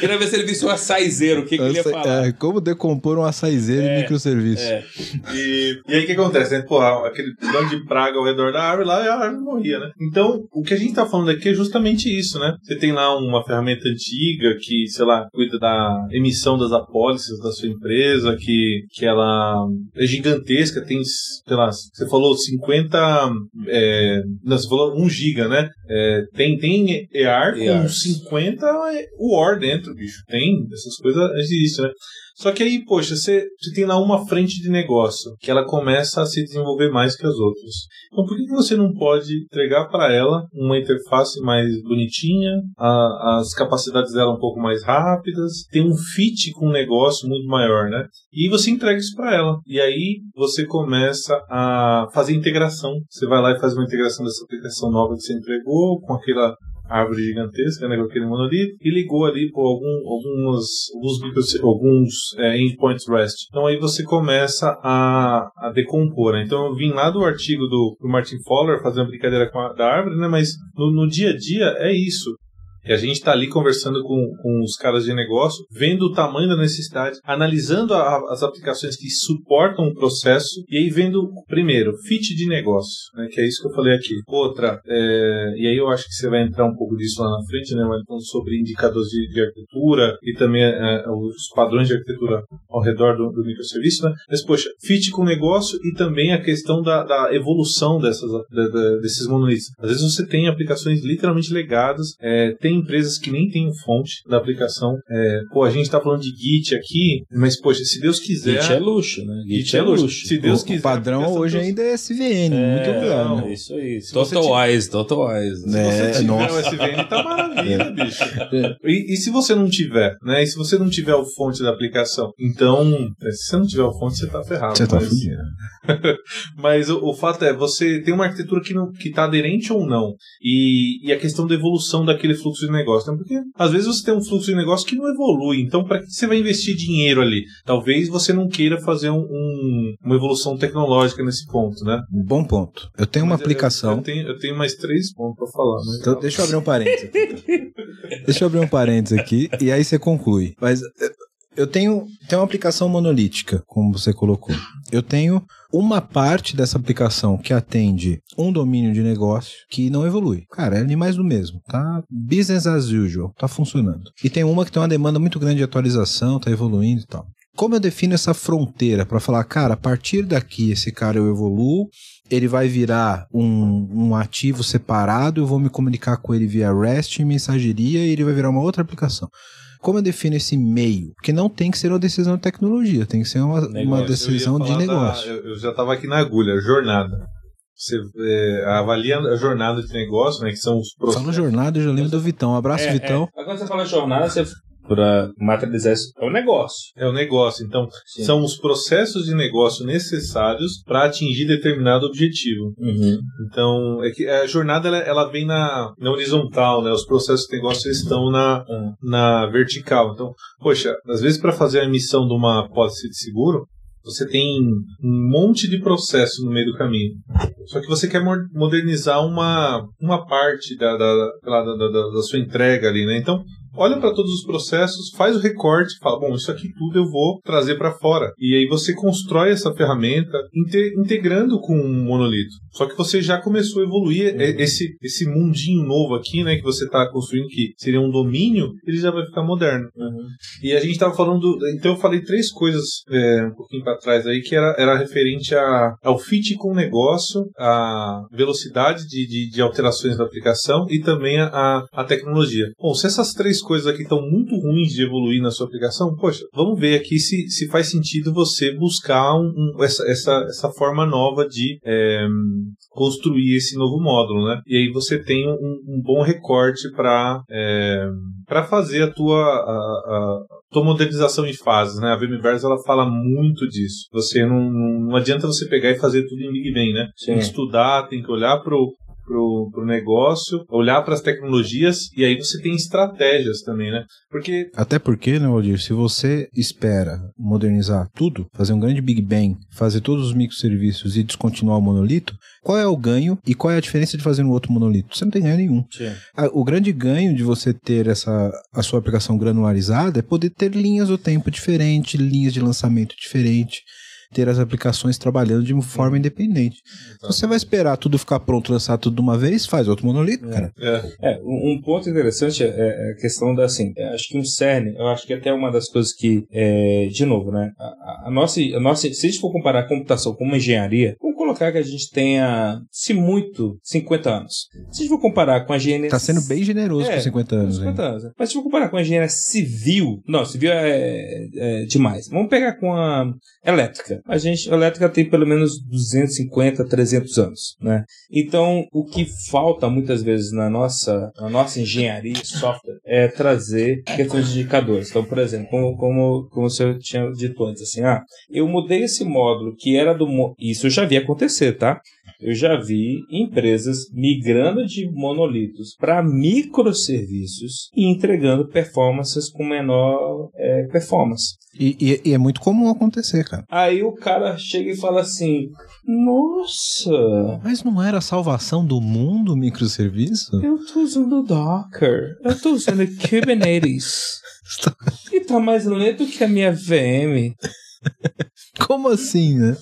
Queria ver se ele visse o açaizeiro, o que, que ele ia falar. é, como decompor um açaizeiro em É, microserviço. É. E, e aí o que acontece, né? Porra, aquele bando de praga ao redor da árvore lá e a árvore morria, né? Então, o que a gente tá falando aqui é justamente isso, né? Você tem lá uma ferramenta antiga que, sei lá, cuida da emissão das apólices da sua empresa, que, que ela é gigantesca, tem, sei lá, você falou 50. É, não, você falou 1 giga, né? É, tem, tem EAR com EARs. 50 UOR dentro, bicho. Tem, essas coisas existem, né? Só que aí, poxa, você, você tem lá uma frente de negócio que ela começa a se desenvolver mais que as outras. Então, por que, você não pode entregar para ela uma interface mais bonitinha, a- as capacidades dela um pouco mais rápidas, tem um fit com o negócio muito maior, né? E você entrega isso para ela. E aí você começa a fazer integração. Você vai lá e faz uma integração dessa aplicação nova que você entregou com aquela árvore gigantesca, né, com aquele monolito, e ligou ali por algum, algumas, alguns, alguns é, endpoints REST. Então aí você começa a, a decompor. Né? Então eu vim lá do artigo do, do Martin Fowler fazendo brincadeira com a da árvore, né, mas no, no dia a dia é isso. E a gente está ali conversando com, com os caras de negócio, vendo o tamanho da necessidade, analisando a- as aplicações que suportam o processo e aí vendo, primeiro, fit de negócio, né, que é isso que eu falei aqui. Outra, é, e aí eu acho que você vai entrar um pouco disso lá na frente, né, Wellington, sobre indicadores de, de arquitetura e também é, os padrões de arquitetura ao redor do, do microserviço, né? Mas, poxa, fit com o negócio e também a questão da, da evolução dessas, da- da- desses monolitos. Às vezes você tem aplicações literalmente legadas, é, tem empresas que nem têm fonte da aplicação. É, pô, a gente tá falando de Git aqui, mas, poxa, se Deus quiser. Git é luxo, né? Git, é luxo. Se Deus o, quiser. o padrão hoje ainda é SVN, muito É, claro. não, isso aí. Se você Totalwise, Totalwise. Se É, você tiver nossa. o SVN, tá maravilha, bicho. E, e se você não tiver, né? E se você não tiver o fonte da aplicação? Então, é, se você não tiver o fonte, você tá ferrado. Você tá mas, fudido. mas o, o fato é, você tem uma arquitetura que, não, que tá aderente ou não. E, e a questão da evolução daquele fluxo de negócio. Né? Porque às vezes você tem um fluxo de negócio que não evolui. Então, para que você vai investir dinheiro ali? Talvez você não queira fazer um- um- uma evolução tecnológica nesse ponto, né? Bom ponto. Eu tenho uma Mas eu- aplicação. Eu, tenho, eu tenho mais três pontos pra falar, né? Então, deixa eu abrir um parênteses aqui. deixa eu abrir um parênteses aqui e aí você conclui. Mas eh, Eu tenho, tenho uma aplicação monolítica, como você colocou. Eu tenho uma parte dessa aplicação que atende um domínio de negócio que não evolui. Cara, é ali mais do mesmo, tá? Business as usual, tá funcionando. E tem uma que tem uma demanda muito grande de atualização, tá evoluindo e tal. Como eu defino essa fronteira para falar, cara, a partir daqui esse cara eu evoluo, ele vai virar um, um ativo separado, eu vou me comunicar com ele via REST, mensageria, e ele vai virar uma outra aplicação. Como eu defino esse meio? Porque não tem que ser uma decisão de tecnologia, tem que ser uma, uma decisão de negócio. Da, eu, já estava aqui na agulha, jornada. Você é, avalia a jornada de negócio, né? Que são os processos. Fala jornada, eu já lembro do Vitão. Um abraço, é, Vitão. É. Agora você fala jornada, você para materializar isso é o negócio. É o negócio. Então, Sim. são os processos de negócio necessários para atingir determinado objetivo. Uhum. Então, é que a jornada ela, ela, vem na, na horizontal, né? Os processos de negócio estão na, uhum. na vertical. Então, poxa, às vezes para fazer a emissão de uma pólice de seguro, você tem um monte de processo no meio do caminho. Só que você quer modernizar uma, uma parte da, da, da, da, da sua entrega ali, né? Então, olha para todos os processos, faz o recorte, fala, bom, isso aqui tudo eu vou trazer para fora. E aí você constrói essa ferramenta integrando com um monolito. Só que você já começou a evoluir uhum. esse, esse mundinho novo aqui, né, que você está construindo, que seria um domínio, ele já vai ficar moderno. Uhum. E a gente estava falando, então eu falei três coisas é, um pouquinho para trás aí, que era, era referente a, ao fit com o negócio, a velocidade de, de, de alterações da aplicação e também a, a tecnologia. Bom, se essas três coisas aqui estão muito ruins de evoluir na sua aplicação, poxa, vamos ver aqui se, se faz sentido você buscar um, um, essa, essa, essa forma nova de é, construir esse novo módulo, né? E aí você tem um, um bom recorte para é, para fazer a tua a, a, tua modernização em fases, né? A VMware ela fala muito disso. Você não, não adianta você pegar e fazer tudo em Big Bang, né? Sim. Tem que estudar, tem que olhar pro pro, pro negócio, olhar para as tecnologias e aí você tem estratégias também, né? Porque até porque, né, Valdir, se você espera modernizar tudo, fazer um grande Big Bang, fazer todos os microserviços e descontinuar o monolito, qual é o ganho e qual é a diferença de fazer um outro monolito? Você não tem ganho nenhum. Sim. O grande ganho de você ter essa a sua aplicação granularizada é poder ter linhas do tempo diferente, linhas de lançamento diferente ter as aplicações trabalhando de forma independente. Se você vai esperar tudo ficar pronto, lançar tudo de uma vez, faz outro monolito, é. cara. É. é. um ponto interessante é, é, a questão da, assim, é, acho que um CERN, eu acho que até uma das coisas que, é, de novo, né, a, a, nossa, a nossa, se a gente for comparar a computação com uma engenharia, colocar que a gente tenha, se muito, 50 anos. Se a gente for comparar com a engenharia... Tá sendo bem generoso é, com 50 anos. 50 anos. Mas se for comparar com a engenharia civil, não, civil é, é demais. Vamos pegar com a elétrica. A gente, a elétrica tem pelo menos 250, 300 anos, né? Então, o que falta muitas vezes na nossa, na nossa engenharia software é trazer questões de indicadores. Então, por exemplo, como, como, como você tinha dito antes, assim, ah, eu mudei esse módulo que era do... Isso eu já vi acontecer, tá? Eu já vi empresas migrando de monolitos para microserviços e entregando performances com menor é, performance. E, e, e, é muito comum acontecer, cara. Aí o cara chega e fala assim: Nossa! Mas não era a salvação do mundo o microserviço? Eu tô usando Docker. Eu tô usando Kubernetes. e tá mais lento que a minha VM. Como assim, né?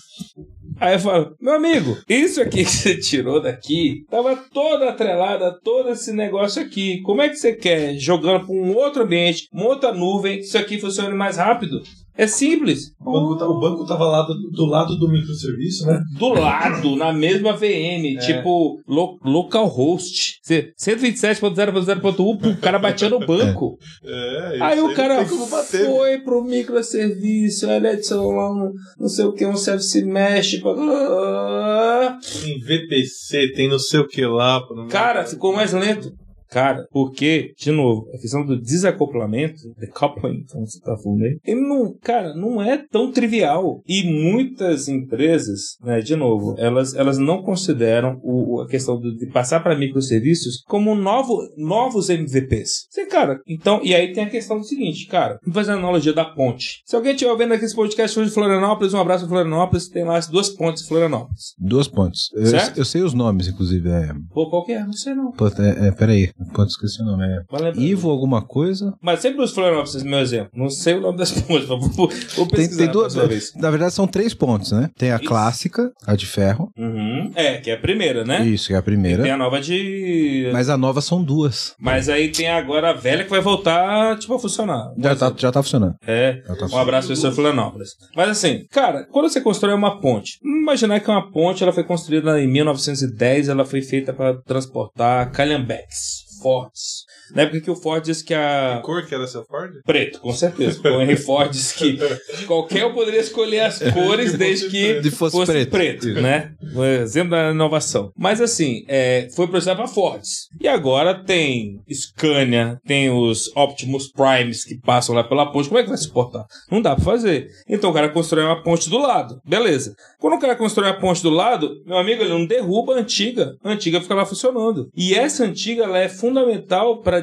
Aí eu falo, meu amigo, isso aqui que você tirou daqui, tava toda atrelada, todo esse negócio aqui. Como é que você quer, jogando para um outro ambiente, uma outra nuvem, isso aqui funcione mais rápido? É simples. O banco, tá, o banco tava lá do, do, lado do microserviço, né? Do lado, na mesma VM, é. tipo lo, localhost. 127.0.0.1, o cara batia no banco. É, aí o cara foi pro microserviço, ele adicionou lá um, não sei o que, um service mesh. Pra... Tem VPC, tem não sei o que lá. Cara, ficou mais lento. Cara, porque, de novo, a questão do desacoplamento, decoupling, como você tá falando aí, ele não, cara, não é tão trivial. E muitas empresas, né, de novo, elas, elas não consideram o, a questão de passar para microserviços como novo, novos MVPs. Você, cara, então, e aí tem a questão do seguinte, cara, vamos fazer a analogia da ponte. Se alguém estiver vendo aqui esse podcast de Florianópolis, um abraço para Florianópolis, tem lá as duas pontes de Florianópolis. Duas pontes. Eu, eu, sei os nomes, inclusive. É... Pô, qual que é? Não sei não. Pô, é, é, peraí. Pode esquecer o nome. É. Ivo alguma coisa. Mas sempre os Florianópolis, meu exemplo. Não sei o nome das pontes, vou, vou Tem, tem duas. Na verdade, são três pontes, né? Tem a Isso. clássica, a de ferro. Uhum. É, que é a primeira, né? Isso, que é a E tem primeira. a nova de. Mas a nova são duas. Mas aí tem agora a velha que vai voltar, tipo, a funcionar. Já tá, já tá funcionando. É. Tá Um abraço pro seu Florianópolis. Mas assim, cara, quando você constrói uma ponte, imaginar que uma ponte ela foi construída em 1910, ela foi feita para transportar calhambeques, fortes. Na época que o Ford disse que a. Que cor que era essa Ford? Preto, com certeza. O Henry Ford disse que qualquer um poderia escolher as cores Que desde fosse que preto. De fosse preto. né? O exemplo da inovação. Mas assim, é, foi projetado para Fords. E agora tem Scania, tem os Optimus Primes que passam lá pela ponte. Como é que vai suportar? Não dá para fazer. Então o cara constrói uma ponte do lado. Beleza. Quando o cara constrói a ponte do lado, meu amigo, ele não derruba a antiga. A antiga fica lá funcionando. E essa antiga, ela é fundamental para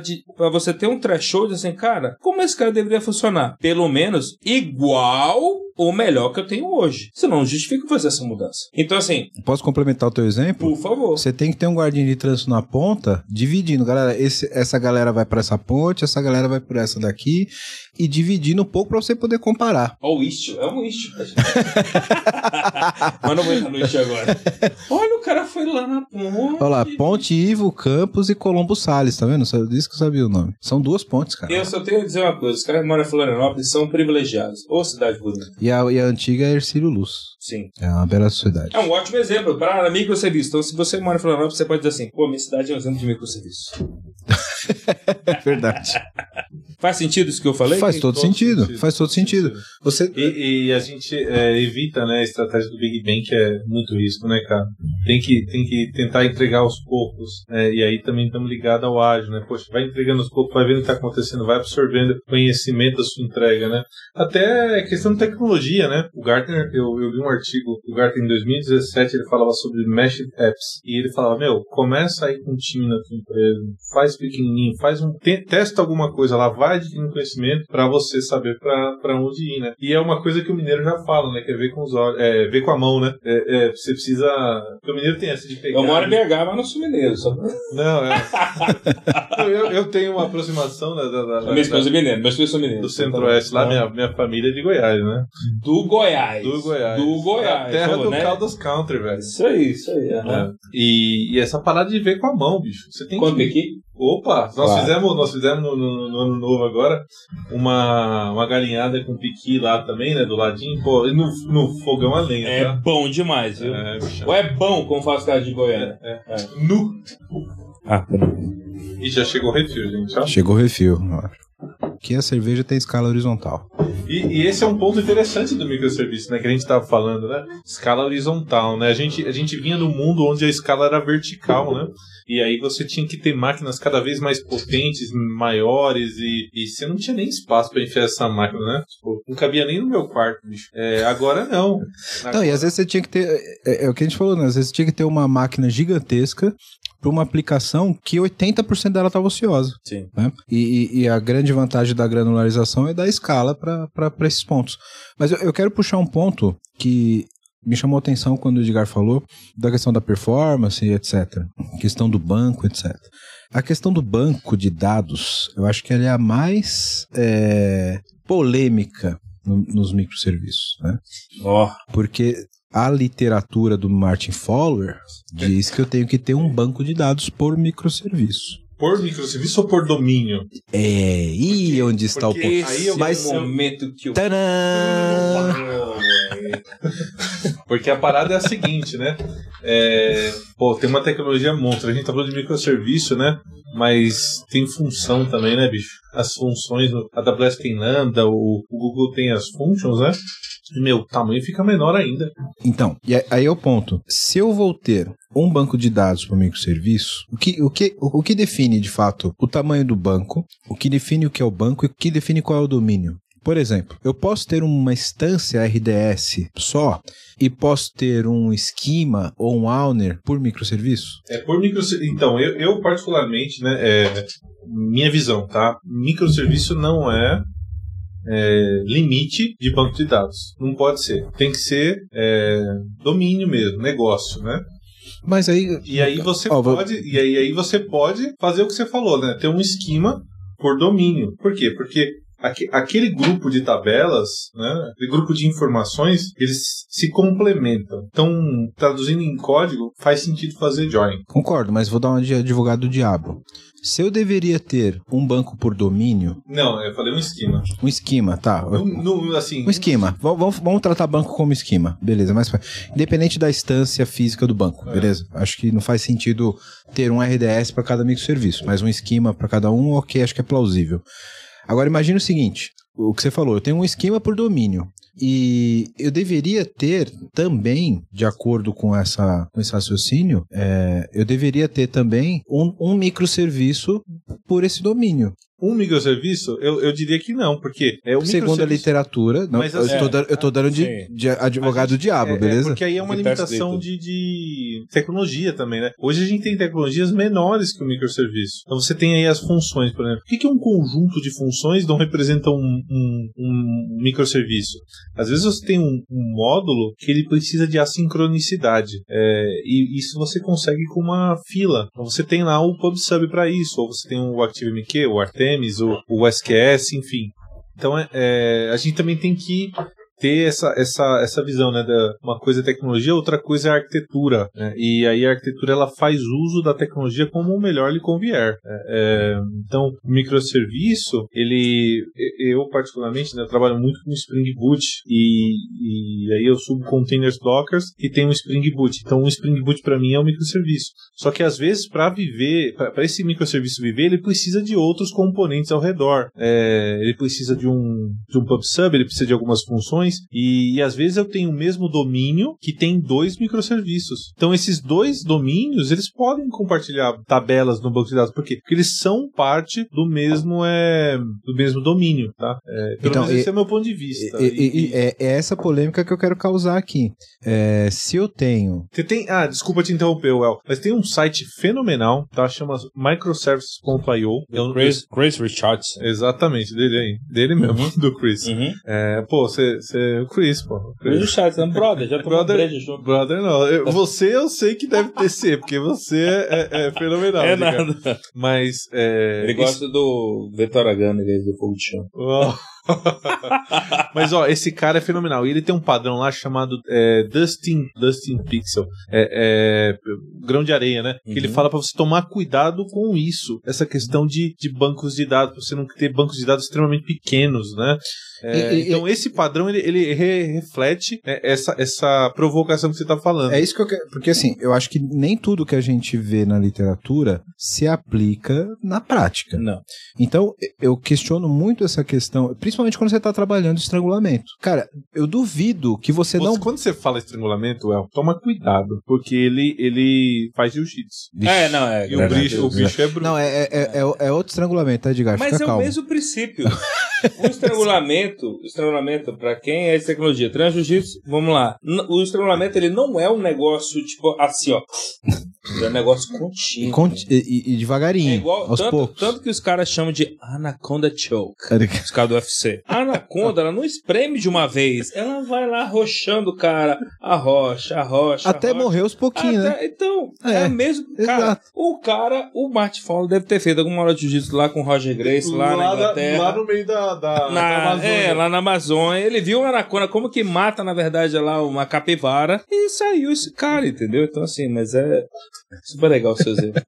você ter um threshold assim, cara, como esse cara deveria funcionar? Pelo menos igual ou melhor que eu tenho hoje. Senão não justifica fazer essa mudança. Então, assim, Posso complementar o teu exemplo? por favor. Você tem que ter um guardinha de trânsito na ponta, dividindo. Galera, esse- essa galera vai pra essa ponte, essa galera vai por essa daqui, e dividindo um pouco pra você poder comparar. Ó, o istio. É um istio. Mas não vou entrar no istio agora. Olha, o cara foi lá na ponte. Olha lá, Ponte Ivo Campos e Colombo Salles, tá vendo? Só disse que eu sabia o nome. São duas pontes, cara. Eu só tenho a dizer uma coisa: os caras que moram em Florianópolis são privilegiados. Ô, cidade bonita. E a, e a antiga é Ercílio Luz. Sim. É uma bela sociedade. É um ótimo exemplo para microserviço. Então, se você mora em Florianópolis, você pode dizer assim: pô, minha cidade é um exemplo de microserviço. É verdade. Faz sentido isso que eu falei? Faz todo todo sentido. sentido. Faz todo sentido. Você. E, e a gente é, evita, né, a estratégia do Big Bang, que é muito risco, né, cara? Tem que, tem que tentar entregar aos poucos. é, e aí também estamos ligados ao ágil, né? Poxa, vai entregando aos poucos, vai vendo o que está acontecendo, vai absorvendo conhecimento da sua entrega, né? Até questão de tecnologia, né? O Gartner, eu, eu li um artigo do Gartner em 2017, ele falava sobre Meshed Apps. E ele falava, meu, começa aí com um time na tua empresa, faz pequenininho, faz um, te- testa alguma coisa lá, vai adquirindo conhecimento para você saber para onde ir, né? E é uma coisa que o mineiro já fala, né? Que é ver com os olhos, é, ver com a mão, né? É, é, você precisa. Porque o mineiro tem essa de pegar. Eu moro em BH, mas não sou mineiro. Só... Não, é. eu, eu tenho uma aproximação da, da, da- A minha esposa é mineira, meus filhos são mineiros. do centro-oeste lá, Então, minha, minha família é de Goiás, né? Do Goiás. Do Goiás. Do Goiás. A terra pô, do né? Caldas Country, velho. Isso aí, isso aí. É. E, e essa parada de ver com a mão, bicho. Você tem Quanto que. aqui? Opa, nós Claro. fizemos, nós fizemos no, no- no ano novo agora uma, uma galinhada com piqui lá também, né? Do ladinho. Pô, e no, no fogão a lenha, É tá? bom demais, viu? É. Ou é bom, como faz o cara de Goiânia? É, É. Nu. Ah, E já chegou o refil, gente. ó. Chegou o refil, eu acho. Que a cerveja tem escala horizontal. E, e esse é um ponto interessante do microserviço, né? Que a gente estava falando, né? Escala horizontal, né? A gente, a gente vinha num mundo onde a escala era vertical, né? E aí você tinha que ter máquinas cada vez mais potentes, maiores, e, e você não tinha nem espaço para enfiar essa máquina, né? Tipo, não cabia nem no meu quarto, bicho. É, agora não. Não, e às vezes você tinha que ter. É, é o que a gente falou, né? Às vezes você tinha que ter uma máquina gigantesca para uma aplicação que 80% dela estava ociosa. Sim. né? E, e- a grande vantagem da granularização é dar escala para esses pontos. Mas eu, eu quero puxar um ponto que me chamou a atenção quando o Edgar falou da questão da performance etc. Questão do banco, etc. A questão do banco de dados, eu acho que ela é a mais é, polêmica no- nos microserviços, né? Ó, Porque a literatura do Martin Fowler diz que eu tenho que ter um banco de dados por microserviço. Por microserviço ou por domínio? É, e onde está o porque ponto? Aí é mas- o momento que eu... Tadã! Porque a parada é a seguinte, né? É, pô, tem uma tecnologia monstro. A gente tá falando de microserviço, né? Mas tem função também, né, bicho? As funções, a AWS tem Lambda, o, Google tem as functions, né? E, meu, o tamanho fica menor ainda. Então, e aí- é o ponto. Se eu vou ter um banco de dados para o microserviço, o que, o, que, o que define de fato o tamanho do banco, o que define o que é o banco e o que define qual é o domínio? Por exemplo, eu posso ter uma instância RDS só e posso ter um esquema ou um owner por microserviço? É por microserviço. Então, eu, eu particularmente, né? É, minha visão, tá? Microserviço não é, é, limite de banco de dados. Não pode ser. Tem que ser é, domínio mesmo, negócio, né? Mas aí. E aí você Ó, vou- pode, e aí, aí você pode fazer o que você falou, né? Ter um esquema por domínio. Por quê? Porque aquele grupo de tabelas, né? Aquele grupo de informações, eles se complementam. Então, traduzindo em código, faz sentido fazer join. Concordo, mas vou dar uma de advogado do diabo. Se eu deveria ter um banco por domínio, Não, eu falei um esquema. um esquema, tá? No, no- assim, Um esquema. Vamos, vamos tratar banco como esquema. Beleza, mas independente da instância física do banco, É. beleza? Acho que não faz sentido ter um RDS para cada microserviço, mas um esquema para cada um, ok, acho que é plausível. Agora imagine o seguinte: o que você falou, eu tenho um esquema por domínio. E eu deveria ter também, de acordo com, essa, com esse raciocínio, é, eu deveria ter também um, um microserviço por esse domínio. Um microserviço, eu, eu diria que não, porque é o Segundo a literatura, não, Mas eu, assim- tô dando, eu tô dando de, Sim. de advogado do diabo, É, beleza? É porque aí é uma limitação de, de tecnologia também, né? Hoje a gente tem tecnologias menores que o microserviço. Então você tem aí as funções, por exemplo. O que, que um conjunto de funções não representa um, um, um microserviço? Às vezes você tem um, um módulo que ele precisa de assincronicidade. É, e isso você consegue com uma fila. Então você tem lá o PubSub para isso, ou você tem o ActiveMQ, o O, o SQS, enfim. Então é, é, a gente também tem que ter essa, essa, essa visão, né? Da, uma coisa é tecnologia, outra coisa é arquitetura. né? E aí a arquitetura ela faz uso da tecnologia como o melhor lhe convier. É, é, então, o microserviço, ele. Eu, particularmente, né, eu trabalho muito com Spring Boot e, e aí eu subo containers Dockers e tem um Spring Boot. Então, o Spring Boot para mim é um microserviço. Só que às vezes, para viver, para esse microserviço viver, ele precisa de outros componentes ao redor. É, ele precisa de um, de um PubSub, ele precisa de algumas funções, e, e às vezes eu tenho o mesmo domínio que tem dois microserviços. Então, esses dois domínios, eles podem compartilhar tabelas no banco de dados. Por quê? Porque eles são parte do mesmo, é, do mesmo domínio, tá? É, pelo Então, menos e- esse é o meu ponto de vista. E- e- E- e é, é essa polêmica que eu quero causar aqui. É, se eu tenho. Você tem. Ah, desculpa te interromper, Well. Mas tem um site fenomenal, tá? Chama microservices.io. É um- Chris, Chris Richardson. Exatamente, dele aí. Dele mesmo, do Chris. Uhum. É, pô, você. O Chris, pô. o Chris Chris. Richardson, brother, já tomou Brother- breja junto. Brother, não. Eu- você eu sei que deve ter ser, porque você é, é- é fenomenal. É nada. Mas. É, Ele isso- gosta do Vitor Agano, do Fogo de Chão. Uau. Mas ó, esse cara é fenomenal. E ele tem um padrão lá chamado é, Dustin, Dustin Pixel. É, é, grão de areia, né? Que ele Uhum. fala pra você tomar cuidado com isso. Essa questão de, de bancos de dados, pra você não ter bancos de dados extremamente pequenos, né? É, E- e- então esse padrão ele, ele re- reflete né, essa, essa provocação que você tá falando. É isso que eu quero. Porque assim, eu acho que nem tudo que a gente vê na literatura se aplica na prática. Não. Então, eu questiono muito essa questão, principalmente quando você está trabalhando estrangulamento. Cara, eu duvido que você Você- não. Quando você fala estrangulamento, El, toma cuidado, porque ele, ele faz jiu-jitsu. É, não, é. E o bicho, o bicho é bruto. Não, é, é, é, é- é outro estrangulamento, tá, Edgar? Mas Fica é calmo. o mesmo princípio. O estrangulamento, o estrangulamento, pra quem é de tecnologia, treina jiu-jitsu, vamos lá. O estrangulamento, ele não é um negócio, tipo, assim, ó. É um negócio contínuo. Conti- e, e- e devagarinho, É igual, aos tanto, poucos. tanto que os caras chamam de Anaconda Choke. Os caras do UFC. A anaconda, ela não espreme de uma vez. Ela vai lá arrochando o cara. Arrocha, arrocha. Até arrocha. morrer aos pouquinhos, né? Até- Então, É, é, mesmo. Cara, exato. o cara, o Martin Fowler deve ter feito alguma aula de jiu-jitsu lá com o Roger Grace, lá, na da- Inglaterra. lá no meio da, da, da Na, Amazônia. é, lá na Amazônia. Ele viu uma anaconda, como que mata, na verdade, lá uma capivara. E saiu esse cara, entendeu? Então, assim, mas é super legal o seu exemplo.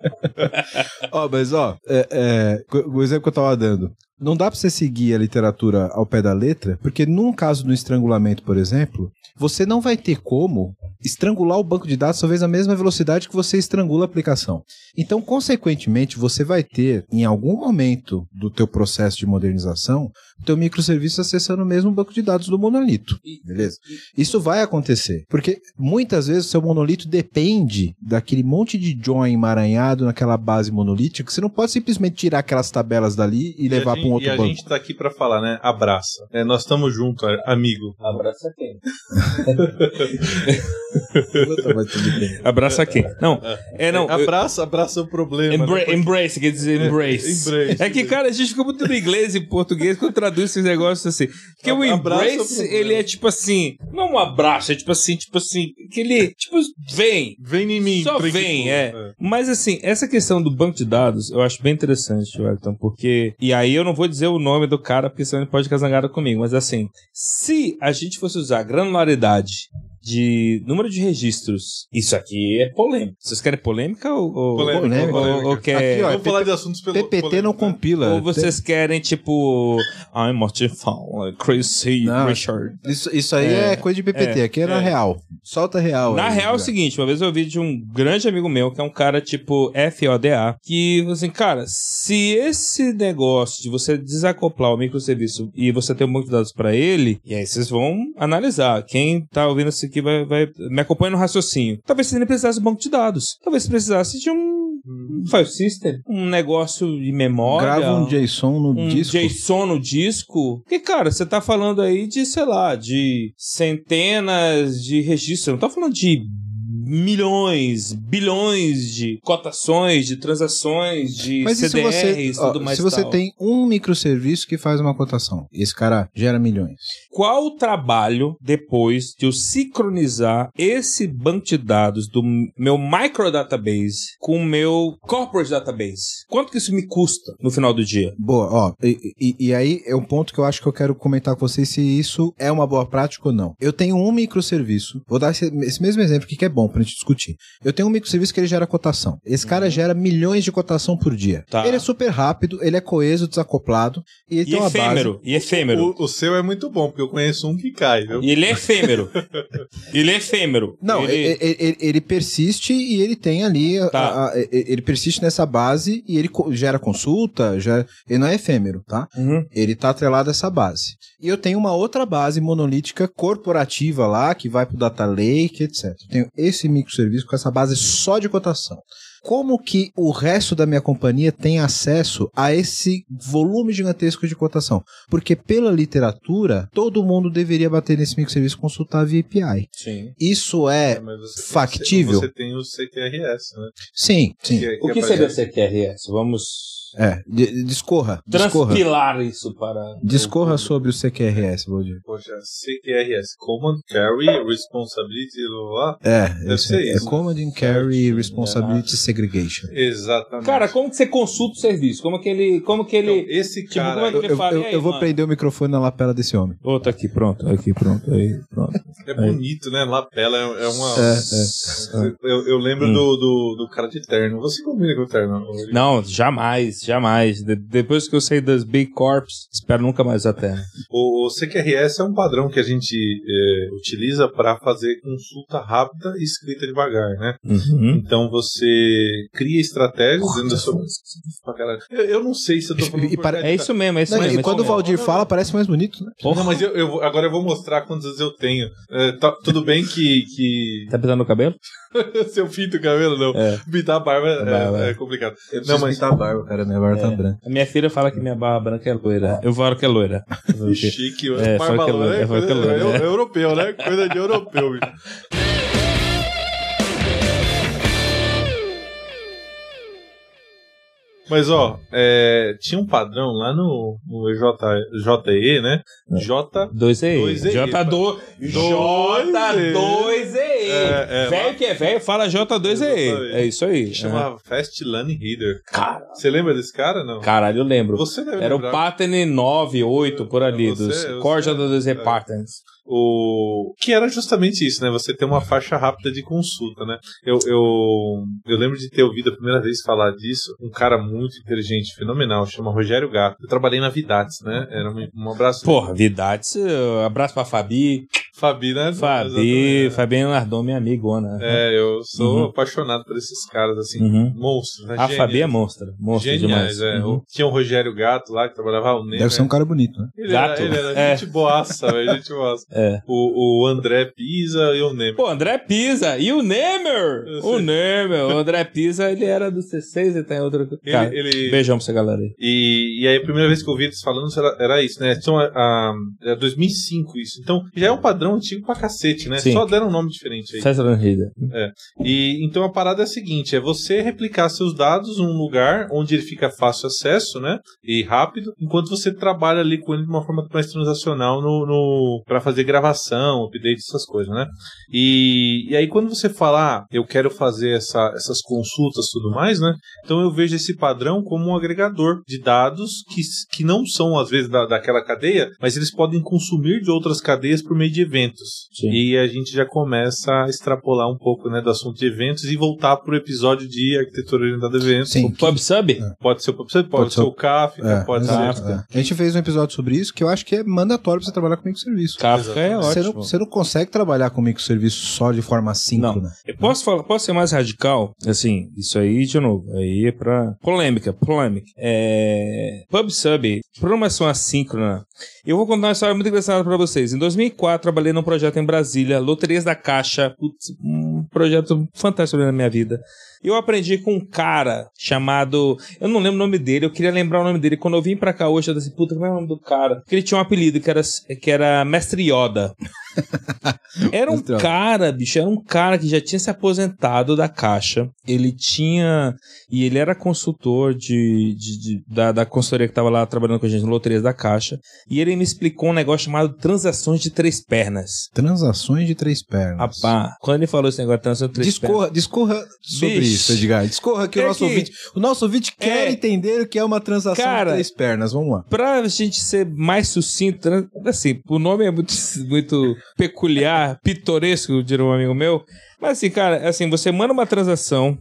Ó, mas ó, é, é, o o exemplo que eu tava dando. Não dá pra você seguir a literatura ao pé da letra, porque num caso do estrangulamento, por exemplo, você não vai ter como estrangular o banco de dados talvez na mesma velocidade que você estrangula a aplicação. Então, consequentemente, você vai ter, em algum momento do teu processo de modernização, o teu microserviço acessando o mesmo banco de dados do monolito. Beleza? Isso vai acontecer, porque muitas vezes o seu monolito depende daquele monte de join emaranhado naquela base monolítica, que você não pode simplesmente tirar aquelas tabelas dali e a levar pra um outro e a banco. gente tá aqui pra falar, né? Abraça. É, nós estamos juntos, amigo. Abraça quem? Abraça quem? Não, é não. abraça, abraça o problema. Embra- né? embrace, quer dizer embrace. embrace. É que, cara, a gente fica muito no inglês e português quando traduz esses negócios assim. Porque o embrace, ele é tipo assim, não um abraço, é tipo assim, tipo assim, que ele, tipo, vem. Vem em mim. Só vem, é. Mas assim, essa questão do banco de dados eu acho bem interessante, Wellington, porque. E aí eu não vou dizer o nome do cara, porque senão ele pode ficar zangado comigo, mas assim, se a gente fosse usar granularidade de número de registros, isso aqui é polêmico. Vocês querem polêmica ou. ou- Polêmica, Polêmica. ou- polêmica. ou quer- Aqui, ó, Vamos falar de assuntos pelo PPT não polêmico, né? compila. Ou vocês querem, tipo. I'm Mortifal, Crazy Não. Richard. Isso, isso aí é, É, coisa de PPT. Aqui é na é. real. Solta real. Na aí, real é o seguinte, uma vez eu ouvi de um grande amigo meu, que é um cara tipo FODA, que falou assim, cara, se esse negócio de você desacoplar o microserviço e você ter um banco de dados pra ele, e aí vocês vão analisar. Quem tá ouvindo isso aqui vai, vai me acompanha no raciocínio. Talvez você nem precisasse de banco de dados. Talvez você precisasse de um, um file system, um negócio de memória. Grava um JSON no um disco. JSON no disco. Porque, cara, você tá falando aí de, sei lá, de centenas de registros. Você não tá falando de milhões, bilhões de cotações, de transações, de Mas e CDRs você, e ó, tudo mais se você tal. tem um microserviço que faz uma cotação, e esse cara gera milhões. Qual o trabalho depois de eu sincronizar esse banco de dados do meu microdatabase com o meu corporate database? Quanto que isso me custa no final do dia? Boa, ó, e, e- e aí é um ponto que eu acho que eu quero comentar com vocês se isso é uma boa prática ou não. Eu tenho um microserviço, vou dar esse, esse mesmo exemplo que é bom pra gente discutir. Eu tenho um microserviço que ele gera cotação. Esse cara gera milhões de cotação por dia. Uhum. Tá. Ele é super rápido, ele é coeso, desacoplado, e ele E tem uma efêmero, base. e efêmero. O, o seu é muito bom, porque eu conheço um que cai, viu? E ele é efêmero. ele é efêmero. Não, ele... ele... Ele, ele- persiste e ele tem ali. Tá. a- a- ele persiste nessa base e ele gera consulta, gera, ele não é efêmero, tá? Uhum. Ele tá atrelado a essa base. E eu tenho uma outra base monolítica corporativa lá, que vai pro data lake, etc. Eu tenho esse microserviço com essa base só de cotação. Como que o resto da minha companhia tem acesso a esse volume gigantesco de cotação? Porque pela literatura, todo mundo deveria bater nesse microserviço e consultar via API. Sim. Isso é, mas você tem- factível? Você tem o CQRS, né? sim, sim. Que é- O que aparece- seria CQRS? Vamos É, discorra, discorra. transpilar isso para. Discorra sobre o CQRS, Valdir. Poxa, CQRS, Command Carry Responsibility, blá, blá. É, Deve isso ser é, isso, é Command and Carry Responsibility Segregation. Exatamente. Cara, como que você consulta o serviço? Como que ele. Como que Então, ele. esse Tipo, cara como é que Eu, ele eu- fala? eu- aí, eu vou mano? prender o microfone na lapela desse homem. Ô, tá aqui, pronto, aqui, pronto, aí, pronto. é bonito, né? Lapela é, é uma. É, é. Eu, eu lembro Hum. do, do, do cara de terno. Você combina com o terno? Não, jamais, jamais. De- depois que eu saí das Big Corps, espero nunca mais até. O, o CQRS é um padrão que a gente é, utiliza para fazer consulta rápida e escrita devagar, né? Uhum. Então você cria estratégias dentro da sua. Eu, eu não sei se eu tô falando. E para- É isso mesmo, é isso Não, mesmo. e é quando o. Valdir fala, parece mais bonito, né? Porra. Não, mas eu, eu agora eu vou mostrar quantas eu tenho. É, tá- tudo bem que, que Tá pisando no cabelo? se eu pinto o cabelo, não. É. Pintar a barba é, vai. é complicado. Eu Não, mas- pintar a barba, cara. Minha barba tá É. branca. A minha filha fala que minha barba branca é loira. Eu falo que é loira. Chique, É, barba é loira, loiro, é é coisa- loiro, é, né? é europeu, né? Coisa de europeu, bicho. Mas, ó, é, tinha um padrão lá no, no J, JE, né? J. 2E. 2E. J2. J2E. É, é, velho que é velho, fala J2E. Exatamente. É isso aí. Que chamava Fast Learning Reader. Cara, Você lembra desse cara, não? caralho, eu lembro. Você deve Era o lembrar. Pattern 9, 8, por ali, Você- dos você- Core J2E é. Patterns. O que era justamente isso, né? Você ter uma faixa rápida de consulta, né? Eu, eu, eu lembro de ter ouvido a primeira vez falar disso um cara muito inteligente, fenomenal, chama Rogério Gato. Eu trabalhei na Vidates, né? Era um, um abraço. Porra, Vidates, uh, abraço pra Fabi. Fabi, né? Fabi, Fabi Nardon, minha amigona. É, eu sou Uhum. apaixonado por esses caras, assim, Uhum. monstros, né? A Gênios. Fabi é monstra. Monstra Geniais, demais. é. Uhum. Tinha o Rogério Gato lá, que trabalhava o Ney, Deve ser um cara bonito, né? Ele Gato. era, ele era É. gente boaça, velho, gente boaça. É. O, o André Pisa e o Ney. Pô, André Pisa e o Nemer! O. Nemer. O André Pisa, ele era do C6 e tá em outra... Cara, Ele, ele- beijão pra essa galera aí. E, e aí a primeira vez que eu ouvi eles falando era, era isso, né? Então, a, a, era 2005 isso. Então já é um padrão antigo pra cacete, né? Sim. Só deram um nome diferente aí. Festa da Rida. E então a parada é a seguinte: é você replicar seus dados num lugar onde ele fica fácil acesso, né? E rápido, enquanto você trabalha ali com ele de uma forma mais transacional no, no para fazer gravação, update, essas coisas, né? E, e aí quando você fala, ah, eu quero fazer essa, essas consultas e tudo mais, né? Então eu vejo esse padrão como um agregador de dados que, que não são, às vezes, da, daquela cadeia, mas eles podem consumir de outras cadeias por meio de eventos. Sim. E a gente já começa a extrapolar um pouco né, do assunto de eventos e voltar para o episódio de arquitetura orientada a eventos. Sim. O PubSub? Pode ser o pode, Pode ser o Kafka, É, pode exato, ser. é. A gente fez um episódio sobre isso que eu acho que é mandatório pra você trabalhar com microserviço. Kafka é Você não, ótimo. você não consegue trabalhar com microserviço só de forma assíncrona. Eu posso falar, posso ser mais radical? Assim, isso aí, de novo, aí é pra. Polêmica, polêmica. É. PubSub, programação assíncrona. Eu vou contar uma história muito engraçada pra vocês. Em 2004, trabalhei num projeto em Brasília, Loterias da Caixa. Putz, um projeto fantástico na minha vida. Eu aprendi com um cara chamado. Eu não lembro o nome dele, eu queria lembrar o nome dele. Quando eu vim pra cá hoje, eu disse, puta, como é o nome do cara? Porque ele tinha um apelido que era, que era Mestre Yoda. Era um cara, bicho, era um cara que já tinha se aposentado da Caixa. Ele tinha. E ele era consultor de, de- de- da, da consultoria que tava lá trabalhando com a gente no Loterias da Caixa. E ele me explicou um negócio chamado transações de três pernas. Transações de três pernas. Rapaz, quando ele falou esse negócio de transações de três pernas. Discorra, discorra sobre Bicho. Isso, Edgar. Discorra que, É o nosso que- ouvinte. O nosso ouvinte quer É. entender o que é uma transação Cara, de três pernas. Vamos lá. Pra gente ser mais sucinto, né? assim, o nome é muito, muito peculiar, pitoresco, diria um amigo meu. Mas assim, cara, assim, você manda uma transação,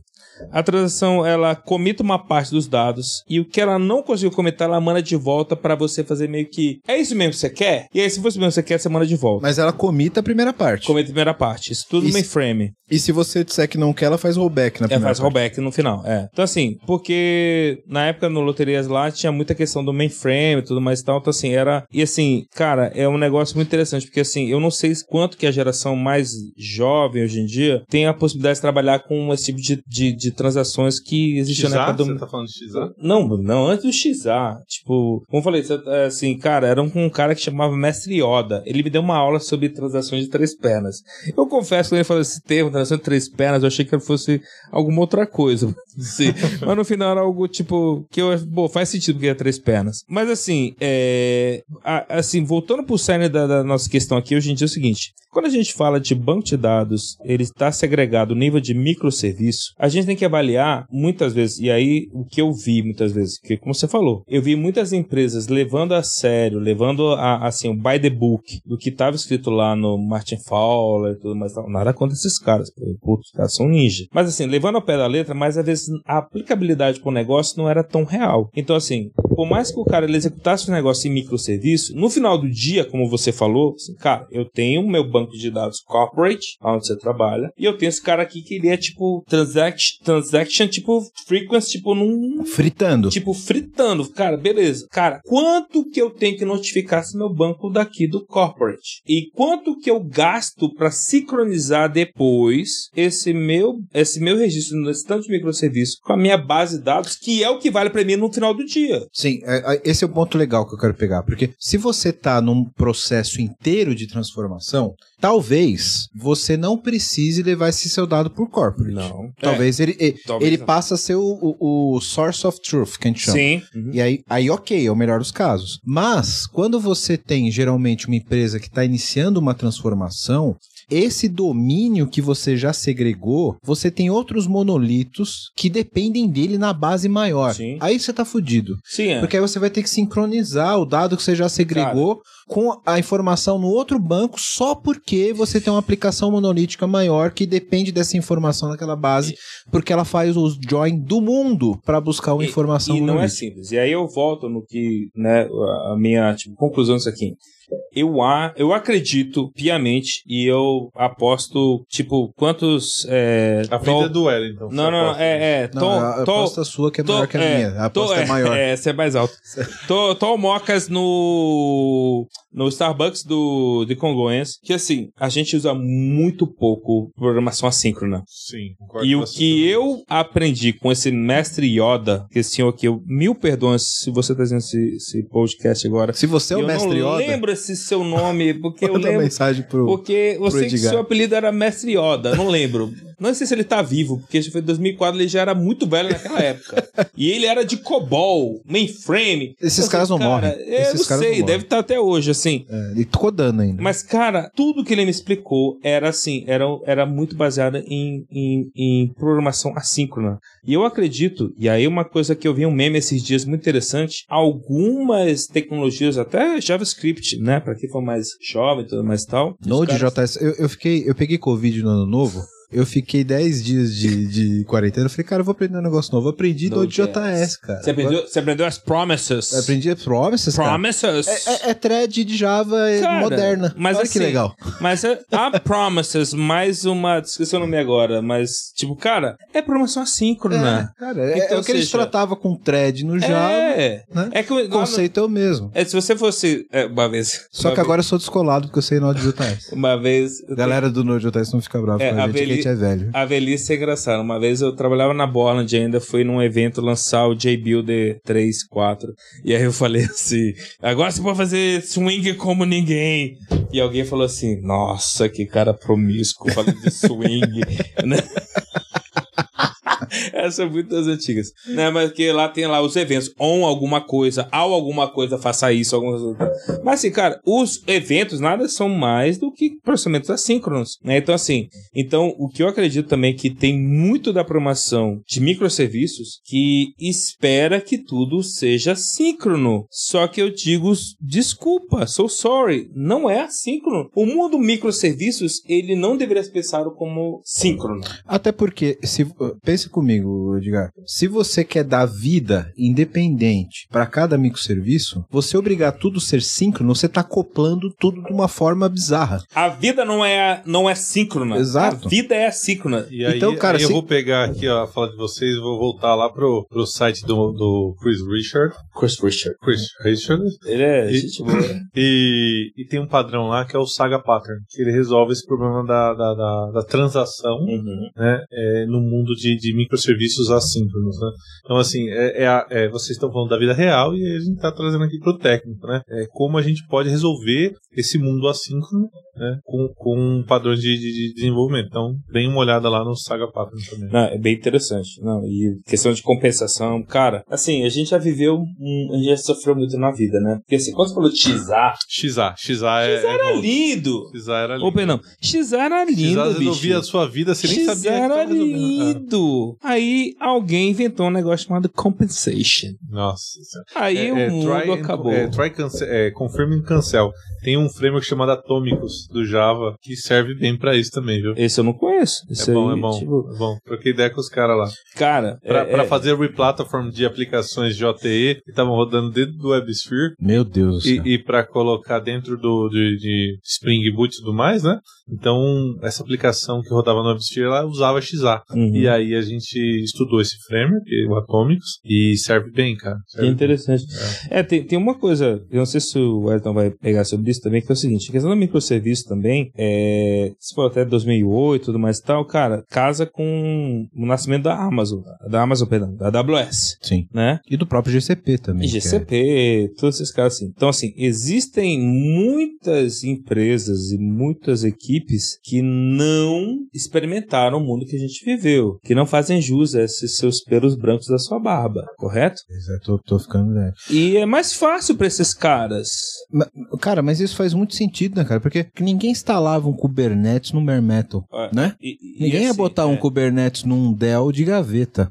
a transação ela comita uma parte dos dados e o que ela não conseguiu comitar, ela manda de volta pra você fazer meio que é isso mesmo que você quer? E aí, se fosse mesmo que você quer, você manda de volta. Mas ela comita a primeira parte. Comita a primeira parte. Isso tudo no mainframe. E se você disser que não quer, ela faz rollback na É, primeira faz parte. rollback no final, é. Então, assim, porque na época no Loterias lá tinha muita questão do mainframe e tudo mais e tal. Então, assim, era. E assim, cara, é um negócio muito interessante, porque assim, eu não sei quanto que a geração mais jovem hoje em dia tem a possibilidade de trabalhar com esse tipo de, de, de transações que existiam na época do. Você tá falando de XA? Não, não, antes do XA. Tipo, como eu falei, é, assim, cara, era um, um cara que chamava Mestre Yoda. Ele me deu uma aula sobre transações de três pernas. Eu confesso que quando ele falou esse termo, transação de três pernas, eu achei que fosse alguma outra coisa. Mas no final era algo tipo, que eu, pô, faz sentido porque é três pernas. Mas assim, é, a- assim, voltando pro cerne da, da nossa questão aqui, hoje em dia é o seguinte. Quando a gente fala de banco de dados, ele está segregado no nível de microserviço, a gente tem que avaliar muitas vezes, e aí o que eu vi muitas vezes, que como você falou, eu vi muitas empresas levando a sério, levando a, assim, o by the book do que estava escrito lá no Martin Fowler e tudo mais, nada contra esses caras, putz, os caras são ninja. Mas assim, levando ao pé da letra, mas às vezes a aplicabilidade para o negócio não era tão real. Então assim, por mais que o cara ele executasse o negócio em microserviço, no final do dia, como você falou, assim, cara, eu tenho meu banco de dados corporate, onde você trabalha, e eu tenho esse cara aqui que ele é tipo transact, transaction, tipo frequency, tipo num Fritando. Tipo, fritando. Cara, beleza. Cara, quanto que eu tenho que notificar esse meu banco daqui do corporate? E quanto que eu gasto para sincronizar depois esse meu, esse meu registro nesse tanto de microserviço com a minha base de dados, que é o que vale para mim no final do dia. Sim, é- é- esse é o ponto legal que eu quero pegar, porque se você tá num processo inteiro de transformação, talvez você não precise levar esse seu dado por corporate. Não. Talvez ele, ele, talvez ele não. passa a ser o, o- o source of truth, que a gente chama. Sim. Uhum. E aí, aí, ok, é o melhor dos casos. Mas, quando você tem geralmente uma empresa que está iniciando uma transformação, esse domínio que você já segregou, você tem outros monolitos que dependem dele na base maior. Sim. Aí você tá fudido. Sim, é. Porque aí você vai ter que sincronizar o dado que você já segregou com a informação no outro banco só porque você tem uma aplicação monolítica maior que depende dessa informação naquela base, porque ela faz os join do mundo para buscar uma E- informação E não é simples. E aí eu volto no que, né, a minha tipo, conclusão disso aqui. Eu, a, eu acredito piamente e eu aposto, tipo, quantos. É, A Tol- vida do Wellington. Não, não, não, é, é. Não, Tol- a Tol- aposta sua que é Tô- maior que a é, minha. A tô- aposta é, maior. É, essa é mais alta. tô, tô mocas no, no Starbucks do, de Congonhas, que assim, a gente usa muito pouco programação assíncrona. Sim, concordo E o você que eu aprendi com esse mestre Yoda, que esse senhor aqui, eu, mil perdões se você tá fazendo esse, esse podcast agora. Se você é o eu mestre não Yoda, lembro esse seu nome, porque eu manda lembro. mensagem pro... Porque eu pro sei que seu apelido era Mestre Yoda, não lembro. Não sei se ele tá vivo, porque isso foi em 2004, ele já era muito velho naquela época. e ele era de COBOL, mainframe. Esses Eu caras não cara, morrem. Eu Esses não caras sei, não deve estar até hoje, assim. É, ele codando ainda. Mas, cara, tudo que ele me explicou era assim, era, era muito baseado em, em, em programação assíncrona. E eu acredito, e aí uma coisa que eu vi um meme esses dias muito interessante, algumas tecnologias, até JavaScript, né, pra quem for mais jovem e tudo mais e tal. os Node.js, caras- eu, eu fiquei, eu peguei Covid no ano novo. Eu fiquei 10 dias de, de quarentena. Eu falei, cara, eu vou aprender um negócio novo. Eu aprendi Node.js. Node.js, cara. Você aprendeu, você aprendeu as promises. Eu aprendi promises, cara. Promises. É, é, é thread de Java é, Cara, moderna. mas Olha assim, que legal. Mas é, a Promises, mais uma. Esqueci o nome agora, mas, tipo, cara, é programação assíncrona. É, cara, é, Então, é o que eles seja, tratavam com thread no Java. É. né? É que O no- conceito é o mesmo. é, se você fosse. Uma vez. Só uma que agora eu sou descolado porque eu sei Node.js. Uma vez. Galera do Node.js não fica brava É, com a a gente, gente é velho. A velhice é engraçada. Uma vez eu trabalhava na Borland ainda, fui num evento lançar o JBuilder 3, 4. E aí eu falei assim: agora você pode fazer swing como ninguém. E alguém falou assim: nossa, que cara promíscuo, falando de swing. né? Essas são muito das antigas. Né? Mas que lá tem lá os eventos. On alguma coisa, ao alguma coisa, faça isso, alguma coisa. Mas assim, cara, os eventos nada são mais do que processamentos assíncronos. Né? Então, assim, então o que eu acredito também é que tem muito da programação de microserviços que espera que tudo seja síncrono. Só que eu digo, desculpa, sou sorry, não é assíncrono. O mundo microserviços, ele não deveria ser pensado como síncrono. Até porque, se, pense comigo, Edgar. Se você quer dar vida independente para cada microserviço, você obrigar tudo a ser síncrono, você tá acoplando tudo de uma forma bizarra. A vida não é, não é síncrona. Exato. A vida é assíncrona. E aí, Então, cara, aí eu vou pegar aqui ó, a fala de vocês, vou voltar lá pro, pro site do, do Chris Richard. Chris Richard. Chris Richard. Ele é E- gente boa. E, e tem um padrão lá que é o Saga Pattern, que ele resolve esse problema da, da, da, da transação Uhum. né, é, no mundo de, de microserviços assíncronos. Né? Então, assim, é, é a- é, vocês estão falando da vida real e a gente está trazendo aqui para o técnico, né? É, como a gente pode resolver esse mundo assíncrono né, com, com padrões de, de- de desenvolvimento. Então, deem uma olhada lá no Saga Pattern também. Não, é bem interessante. Não, e questão de compensação, cara, assim, a gente já viveu, um- a gente já sofreu muito na vida, né? Porque assim, quando você falou Xar, XA. XA é. Xar era é, lindo. XA era lindo. Ou, perdão, Xar era lindo, XA resolvia a sua vida, você nem sabia Xar tava era lindo. Aí alguém inventou um negócio chamado compensation. Nossa. Aí É, o é, mundo try and- acabou. É, try cancel, é, confirm and cancel. Tem um framework chamado Atomicus do Java que serve bem pra isso também, viu? Esse eu não conheço. Esse é bom, aí, é bom, tipo, é bom. Troquei ideia com os caras lá. cara, Pra, é- pra é- fazer replatform de aplicações JTE que estavam rodando dentro do WebSphere Meu Deus e, e para colocar dentro do de, de Spring Boot e tudo mais, né? Então, essa aplicação que rodava no WebSphere ela usava XA. Uhum. E aí a gente estudou esse framework, o Atomicus, e serve bem, cara. Que Serve bem. interessante. É, tem, tem uma coisa, eu não sei se o Elton vai pegar sobre isso também, que é o seguinte, a questão do microserviço também, é, se for até 2008 e tudo mais e tal, cara, casa com o nascimento da Amazon, da Amazon, perdão, da AWS, Sim. né? E do próprio GCP também. E que é- GCP, todos esses caras assim. Então, assim, existem muitas empresas e muitas equipes que não experimentaram o mundo que a gente viveu, que não fazem jus a esses seus pelos brancos da sua barba, correto? Exato, tô, tô ficando velho. E é mais fácil pra esses caras. Ma- Cara, mas isso faz muito sentido, né, cara? Porque ninguém instalava um Kubernetes no bare metal, É. né? E- e Ninguém ia assim, botar um é, Kubernetes num Dell de gaveta.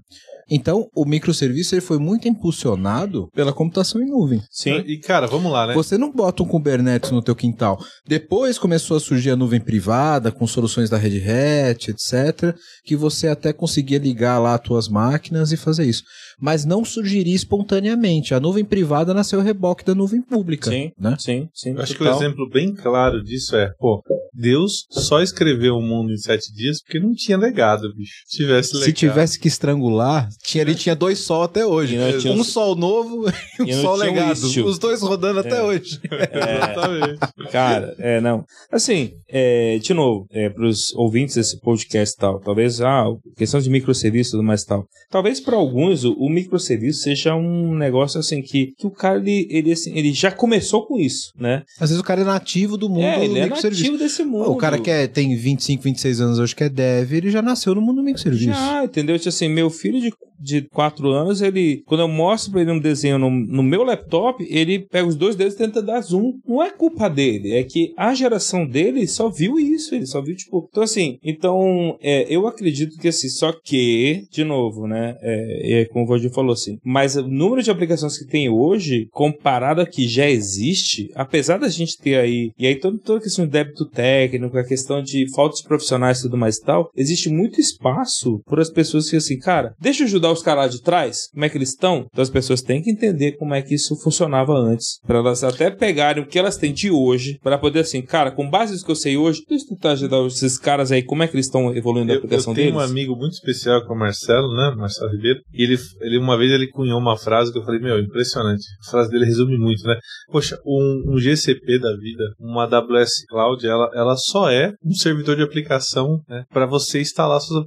Então, o microserviço ele foi muito impulsionado pela computação em nuvem. Sim. E, cara, vamos lá, né? Você não bota um Kubernetes no teu quintal. Depois começou a surgir a nuvem privada, com soluções da Red Hat, etc., que você até conseguia ligar lá as tuas máquinas e fazer isso. Mas não surgiria espontaneamente. A nuvem privada nasceu o reboque da nuvem pública. Sim, né? sim, sim. Eu acho que o exemplo bem claro disso é, pô, Deus só escreveu o mundo em sete dias porque não tinha legado, bicho. Se tivesse legado. Se tivesse que estrangular, tinha, ele tinha dois sol até hoje. Tinha Um sol novo e um E sol um legado. istio. Os dois rodando até É. hoje. Exatamente. Cara, é, não. Assim, é, de novo, é, para os ouvintes desse podcast e tal, talvez, ah, questão de microserviço e tudo mais e tal. Talvez para alguns o, o microserviço seja um negócio assim que, que o cara, ele, ele, assim, ele já começou com isso, né? Às vezes o cara é nativo do mundo é, do ele é nativo desse mundo. O cara que é- tem 25, 26 anos hoje que é dev, ele já nasceu no mundo do microserviço. Já, entendeu? Tipo assim, meu filho de, de 4 anos, ele. Quando eu mostro pra ele um desenho no, no meu laptop, ele pega os dois dedos e tenta dar zoom. Não é culpa dele, é que a geração dele só viu isso, ele só viu, tipo. Então, assim, então, é, eu acredito que assim, só que, de novo, né? É, é como o Valdir falou assim, mas o número de aplicações que tem hoje, comparado a que já existe, apesar da gente ter aí, e aí toda, toda a questão de débito técnico, a questão de faltas profissionais e tudo mais e tal, existe muito espaço para as pessoas que assim, cara, deixa eu ajudar os caras lá de trás, como é que eles estão? Então as pessoas têm que entender como é que isso funcionava antes, para elas até pegarem o que elas têm de hoje, para poder assim, cara, com base nisso que eu sei hoje, deixa eu tentar ajudar esses caras aí, como é que eles estão evoluindo a Eu, eu aplicação tenho deles. um amigo muito especial com o Marcelo, né? Marcelo Ribeiro. E ele, ele uma vez ele cunhou uma frase que eu falei, meu, impressionante. A frase dele resume muito, né? Poxa, um, um GCP da vida, uma AWS Cloud, ela, ela só é um servidor de aplicação né, para você instalar seus,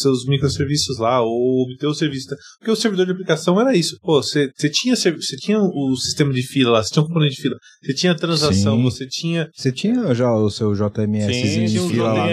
seus microserviços lá ou obter o serviço. Porque o servidor de aplicação era isso. Pô, você, tinha, tinha o sistema de fila lá, você tinha um componente de fila, você tinha transação, Sim. você tinha Você tinha já o seu JMS Sim, de tinha um fila lá no-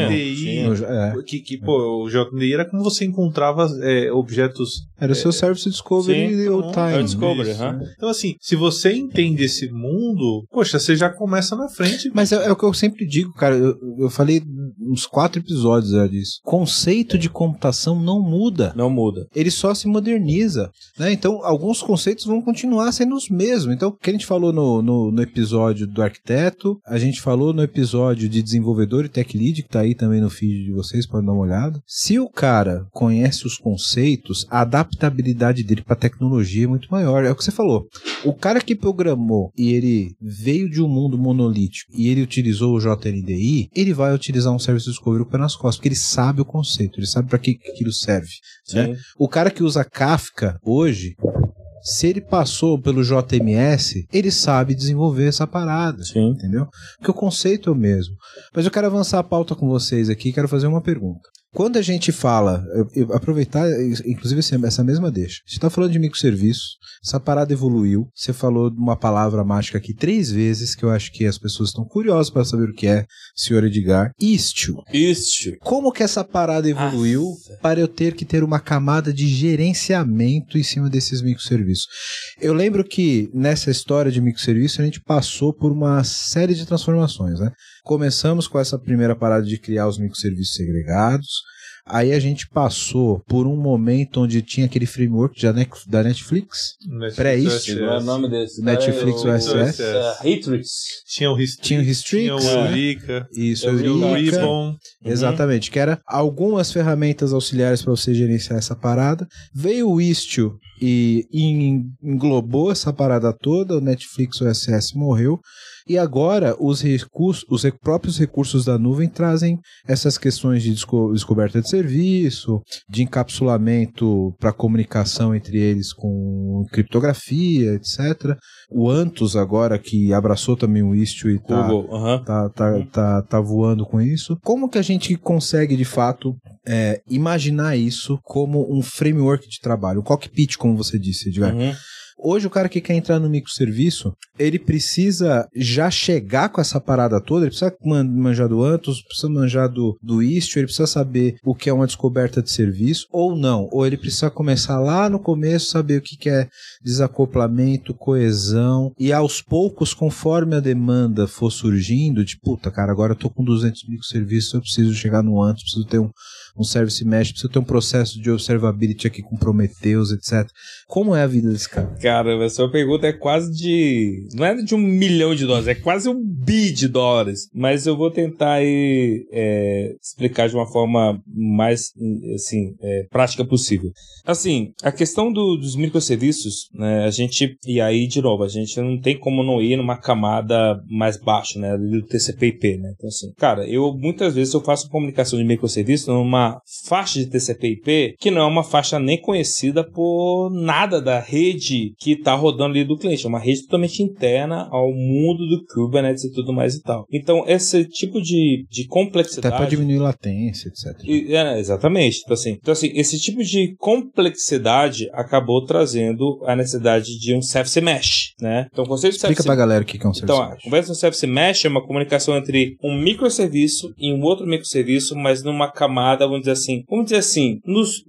é. que, que pô, o JDI era como você encontrava é, objetos. Era o seu Service Discovery Sim, real pronto, time. é o Discovery, né? Então, assim, se você entende esse mundo, poxa, você já começa na frente. Mas é, é o que eu sempre digo, cara. Eu, eu falei uns quatro episódios já disso. Conceito de computação não muda. Não muda. Ele só se moderniza. Né? Então, alguns conceitos vão continuar sendo os mesmos. Então, o que a gente falou no, no, no episódio do arquiteto, a gente falou no episódio de desenvolvedor e tech lead, que tá aí também no feed de vocês, podem dar uma olhada. Se o cara conhece os conceitos, a adaptabilidade dele para tecnologia é muito maior. É o que você falou. O cara que programou e ele veio de um mundo monolítico e ele utilizou o JNDI, ele vai utilizar um Service Discovery com nas costas, porque ele sabe o conceito, ele sabe para que aquilo serve. né? O cara que usa Kafka hoje, se ele passou pelo JMS, ele sabe desenvolver essa parada. Sim. Entendeu? Porque o conceito é o mesmo. Mas eu quero avançar a pauta com vocês aqui quero fazer uma pergunta. Quando a gente fala, eu- eu- aproveitar, inclusive essa mesma deixa. Gente está falando de microserviços, essa parada evoluiu. Você falou uma palavra mágica aqui três vezes, que eu acho que as pessoas estão curiosas para saber o que é, senhor Edgar. Istio. Isso. Como que essa parada evoluiu Nossa. para eu ter que ter uma camada de gerenciamento em cima desses microserviços? Eu lembro que nessa história de microserviço a gente passou por uma série de transformações, né? Começamos com essa primeira parada de criar os microserviços segregados. Aí a gente passou por um momento onde tinha aquele framework da Net- da Netflix. Pré-isso. Qual é o nome desse? Netflix é OSS. É, Hatrix. Tinha o Histrix, Tinha o Histrix, tinha o né? Eurica, Isso, Eu vi o Eurica. Ribbon. Exatamente, que era algumas ferramentas auxiliares para você gerenciar essa parada. Veio o Istio e en- englobou essa parada toda, o Netflix OSS morreu. E agora os recursos, os próprios recursos da nuvem trazem essas questões de desco- descoberta de serviço, de encapsulamento para comunicação entre eles com criptografia, etc. O Antus agora que abraçou também o Istio e tá, tá, tá, tá, tá voando com isso. Como que a gente consegue, de fato, é, imaginar isso como um framework de trabalho, um cockpit, como você disse, Edgar? Uhum. Hoje o cara que quer entrar no microserviço, ele precisa já chegar com essa parada toda, ele precisa man- manjar do Antus, precisa manjar do, do Istio, ele precisa saber o que é uma descoberta de serviço, ou não, ou ele precisa começar lá no começo, saber o que que é desacoplamento, coesão, e aos poucos, conforme a demanda for surgindo, de puta, cara, agora eu tô com 200 microserviços, eu preciso chegar no Antus, preciso ter um, um service mesh, preciso ter um processo de observability aqui com Prometheus, etc. Como é a vida desse cara? Cara, a sua pergunta é quase de. Não é de um milhão de dólares, é quase um bi de dólares. Mas eu vou tentar aí, é, explicar de uma forma mais assim, é, prática possível. Assim, a questão do, dos microserviços, né, a gente, e aí de novo, a gente não tem como não ir numa camada mais baixa, né, do TCP/IP, né. Então assim, cara, eu muitas vezes eu faço comunicação de microserviço numa faixa de TCP/IP que não é uma faixa nem conhecida por nada da rede que está rodando ali do cliente, é uma rede totalmente interna ao mundo do Kubernetes e tudo mais e tal. Então esse tipo de, de complexidade Até para diminuir latência, etc. E, é, exatamente. Então assim, então assim, esse tipo de complexidade acabou trazendo a necessidade de um CFC Mesh, né? Então, o conceito de Explica CFC... pra galera o que é um Então, serviço. a conversa do CFC Mesh é uma comunicação entre um microserviço e um outro microserviço, mas numa camada, vamos dizer assim, vamos dizer assim, nos,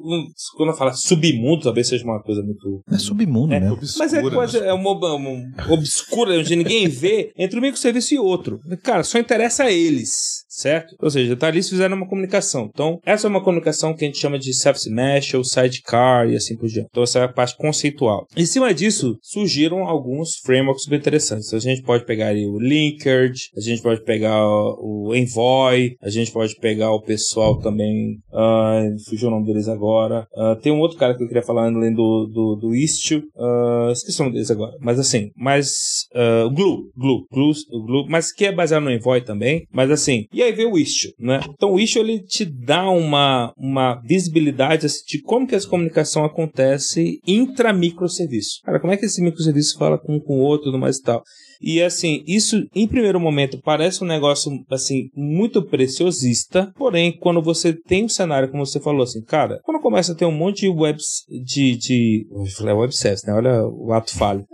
quando eu falo submundo, talvez seja uma coisa muito É submundo, É, né? mas é Obscura, coisa, né? é uma, uma obscura, onde ninguém vê, entre um microserviço e outro. Cara, só interessa a eles, certo? Ou seja, tá ali fizeram uma comunicação. Então, essa é uma comunicação que a gente chama de Service Mesh ou Sidecar e assim por diante. Então, essa é a parte conceitual. Em cima disso, surgiram alguns frameworks bem interessantes. A gente pode pegar o Linkerd, a gente pode pegar o Envoy, a gente pode pegar o pessoal também, ah, fugiu o nome deles agora. Ah, tem um outro cara que eu queria falar além do, do, do Istio, ah, esqueci o nome deles agora. Mas assim, mas o Glue, Glue, Glue, Glue, mas que é baseado no Envoy também. Mas assim, e aí veio o Istio, né? Então o Istio ele te dá uma, uma visibilidade assim, de como que essa comunicação acontece intra-microserviço. Cara, como é que esse microserviço fala com, o outro tudo mais e tal. E assim, isso em primeiro momento parece um negócio assim muito preciosista, porém quando você tem um cenário como você falou assim, cara, quando começa a ter um monte de webs de de, falei web service, né? Olha o ato falho.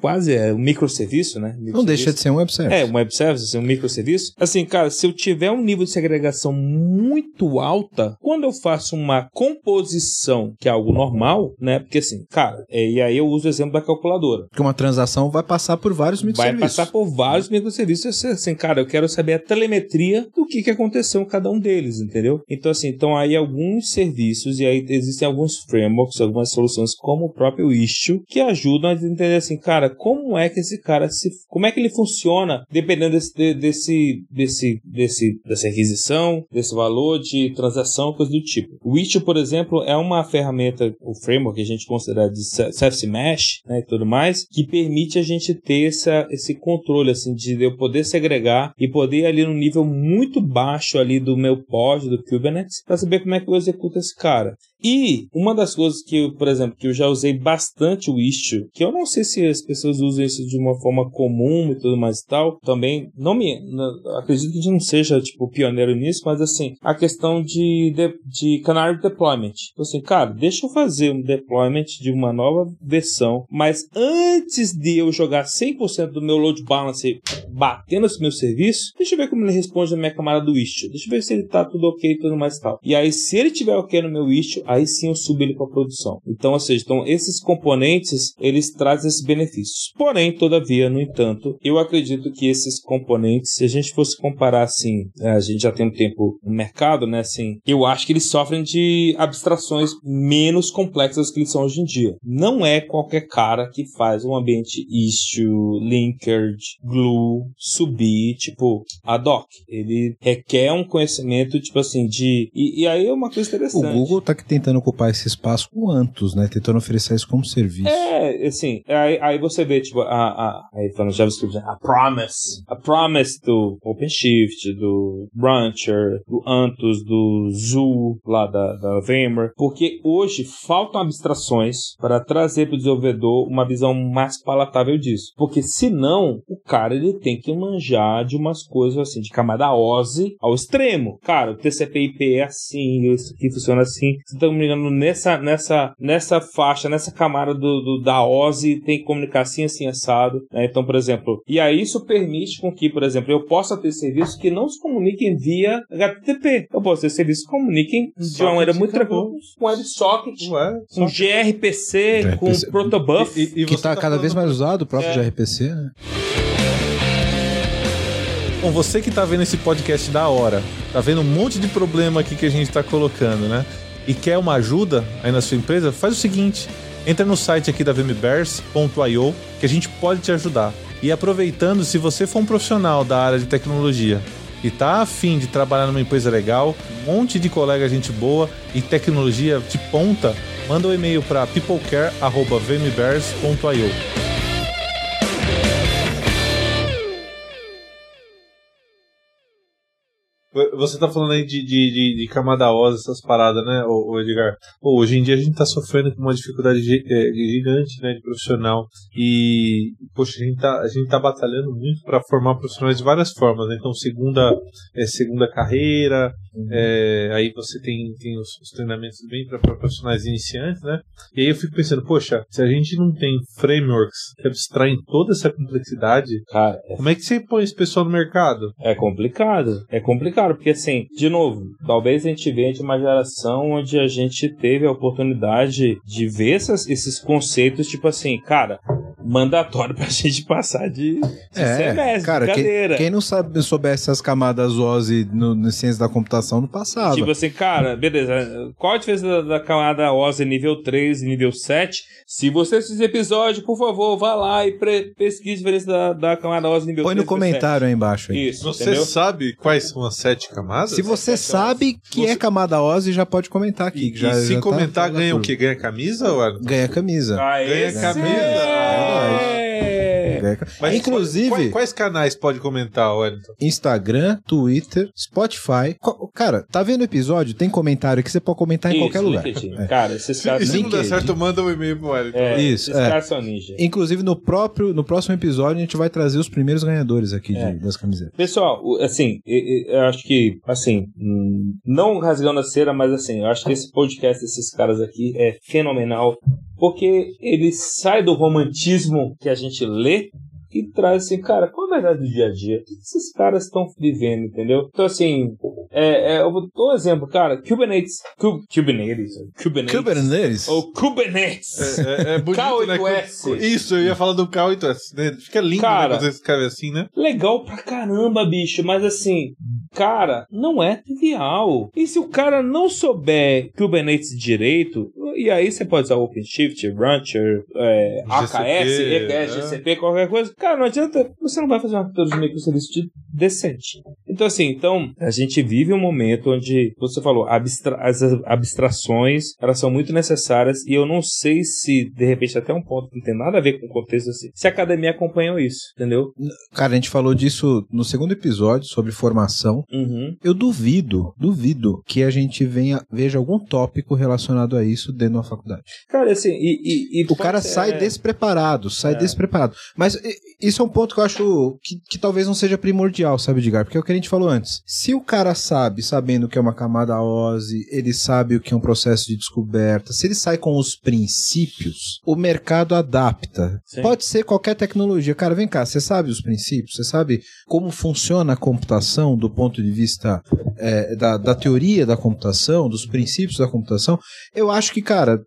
Quase é um microserviço, né? Não deixa de ser um web service. É, um web service, um microserviço. Assim, cara, se eu tiver um nível de segregação muito alta, quando eu faço uma composição, que é algo normal, né? Porque assim, cara, é, e aí eu uso o exemplo da calculadora. Porque uma transação vai passar por vários Vai microserviços. passar por vários microserviços. Assim, cara, eu quero saber a telemetria do que, que aconteceu em cada um deles, entendeu? Então, assim, então aí alguns serviços, e aí existem alguns frameworks, algumas soluções, como o próprio Istio, que ajudam a entender assim, cara, como é que esse cara se. Como é que ele funciona, dependendo desse, de- desse, desse, desse, dessa requisição, desse valor de transação, coisa do tipo. O Istio, por exemplo, é uma ferramenta, o framework que a gente considera de Service Mesh, né, e tudo mais, que permite a gente ter essa, esse controle, assim, de eu poder segregar e poder ali no nível muito baixo ali do meu pod, do Kubernetes, para saber como é que eu executo esse cara. E uma das coisas que, eu, por exemplo, que eu já usei bastante o Istio, que eu não sei se as pessoas usam isso de uma forma comum e tudo mais e tal, também não me não- acredito que não seja tipo pioneiro nisso, mas assim, a questão de, de, de Canary Deployment. Então, assim, cara, deixa eu fazer um deployment de uma nova versão, mas antes de eu jogar 100% do meu load balancer batendo esse meu serviço, deixa eu ver como ele responde na minha camada do Istio. Deixa eu ver se ele tá tudo ok e tudo mais e tal. E aí, se ele tiver ok no meu Istio, aí sim eu subo ele para produção. Então, ou seja, então esses componentes, eles trazem esses benefícios. Porém, todavia, no entanto, eu acredito que esses componentes, se a gente fosse comparar assim, é, a gente já tem um tempo no mercado, né, assim, eu acho que eles sofrem de abstrações menos complexas que eles são hoje em dia. Não é qualquer cara que faz um ambiente Istio, Linkerd, Glue, subir, tipo, ad hoc. Ele requer um conhecimento, tipo assim, de... E, e aí é uma coisa O interessante. Google tá tentando ocupar esse espaço com o Antus, né? Tentando oferecer isso como serviço. É, assim, aí, aí você vê, tipo, a, a, aí falando JavaScript, né, a promise, a promise do OpenShift, do Brancher, do Antus, do Zoo, lá da, da VMware, porque hoje faltam abstrações para trazer para o desenvolvedor uma visão mais palatável disso. Porque senão, o cara ele tem que manjar de umas coisas assim, de camada OSI ao extremo. Cara, o TCP/IP é assim, isso aqui funciona assim. Se me engano, nessa, nessa, nessa faixa, nessa camada do, do- da OSI tem que comunicar assim, assim, assado. né? Então, por exemplo, e aí isso permite com que, por exemplo, eu possa ter serviços que não se comuniquem via HTTP. Eu posso ter serviços que comuniquem de uma maneira muito tranquila com WebSocket, com gRPC, com. Protobuf. E- e- e que você tá, cada vez mais usado, o próprio É. gRPC, né? Bom, você que tá vendo esse podcast da hora, tá vendo um monte de problema aqui que a gente tá colocando, né? E quer uma ajuda aí na sua empresa, faz o seguinte: entra no site aqui da vmbears.io que a gente pode te ajudar. E aproveitando, se você for um profissional da área de tecnologia e tá afim de trabalhar numa empresa legal, um monte de colega gente boa e tecnologia de ponta, manda um e-mail para peoplecare@vmbears.io. Você tá falando aí de, de, de, de camada óssea, essas paradas, né, o, Edgar? Pô, hoje em dia a gente tá sofrendo com uma dificuldade é, gigante, né, de profissional. E, poxa, a gente tá, a gente tá batalhando muito para formar profissionais de várias formas, né? Então, segunda, é, segunda carreira, uhum. é, aí você tem, tem os, os treinamentos bem para profissionais iniciantes, né? E aí eu fico pensando, poxa, se a gente não tem frameworks que abstraem toda essa complexidade, Cara, é... como é que você põe esse pessoal no mercado? É complicado, é complicado claro, porque assim, de novo, talvez a gente venha de uma geração onde a gente teve a oportunidade de ver essas, esses conceitos, tipo assim, cara, mandatório pra gente passar de, de é, semestre, cara, quem, quem, não sabe, soubesse as camadas OSI no, no Ciência da Computação não passava. Tipo assim, cara, beleza, qual a diferença da, da camada OSI nível 3 e nível 7? Se você assistir esse episódio, por favor, vá lá e pesquise a diferença da, da camada OSI nível Põe 3 no comentário aí embaixo. Aí. Isso, Você entendeu? sabe quais são as sete camadas? Se você sabe que é você... é camada OSI, já pode comentar aqui. E, já, e se já tá comentar, tá ganha o quê? Ganha camisa? Ou... Ganha camisa. ganha camisa. É mas Inclusive. Quais, quais, canais pode comentar, Wellington? Instagram, Twitter, Spotify. Cara, tá vendo o episódio? Tem comentário que você pode comentar em Isso, qualquer lugar. É. Cara, esses caras. Se não der certo, manda um e-mail pro Wellington. É, Isso. Esses é. caras são ninja. Inclusive, no, próprio, no próximo episódio, a gente vai trazer os primeiros ganhadores aqui de, é. das camisetas. Pessoal, assim, eu acho que, assim, hum, não rasgando a cera, mas assim, eu acho que esse podcast desses caras aqui é fenomenal porque ele sai do romantismo que a gente lê e traz assim, cara, qual é a verdade do dia a dia? O que esses caras estão vivendo, entendeu? Então, assim, é, é, eu vou dar um exemplo, cara, Kubernetes, Kubernetes, Kubernetes, Kubernetes, ou Kubernetes, é, é, é bonito, K8S. Né? Isso, eu ia falar do K8S, né? Fica lindo né, cara, né, quando você escreve assim, né? Legal pra caramba, bicho, mas assim, cara, não é trivial. E se o cara não souber Kubernetes direito, e aí você pode usar OpenShift, Rancher, é, GCP, AKS, EKS, GCP, qualquer coisa, Cara, não adianta, você não vai fazer uma arquitetura de microserviço decente. Então, assim, então, a gente vive um momento onde, você falou, abstra as abstrações, elas são muito necessárias e eu não sei se, de repente, até um ponto que não tem nada a ver com o contexto, assim, se a academia acompanhou isso, entendeu? Cara, a gente falou disso no segundo episódio, sobre formação. Uhum. Eu duvido, duvido que a gente venha, veja algum tópico relacionado a isso dentro da faculdade. Cara, assim, e... e, e o cara ser... sai despreparado, sai é. despreparado. Mas isso é um ponto que eu acho que, que talvez não seja primordial, sabe, Edgar? Porque é o que a gente falou antes. Se o cara sabe, sabendo o que é uma camada OSI, ele sabe o que é um processo de descoberta, se ele sai com os princípios, o mercado adapta. Sim. Pode ser qualquer tecnologia. Cara, vem cá, você sabe os princípios? Você sabe como funciona a computação do ponto de vista é, da, da teoria da computação, dos princípios da computação? Eu acho que, cara,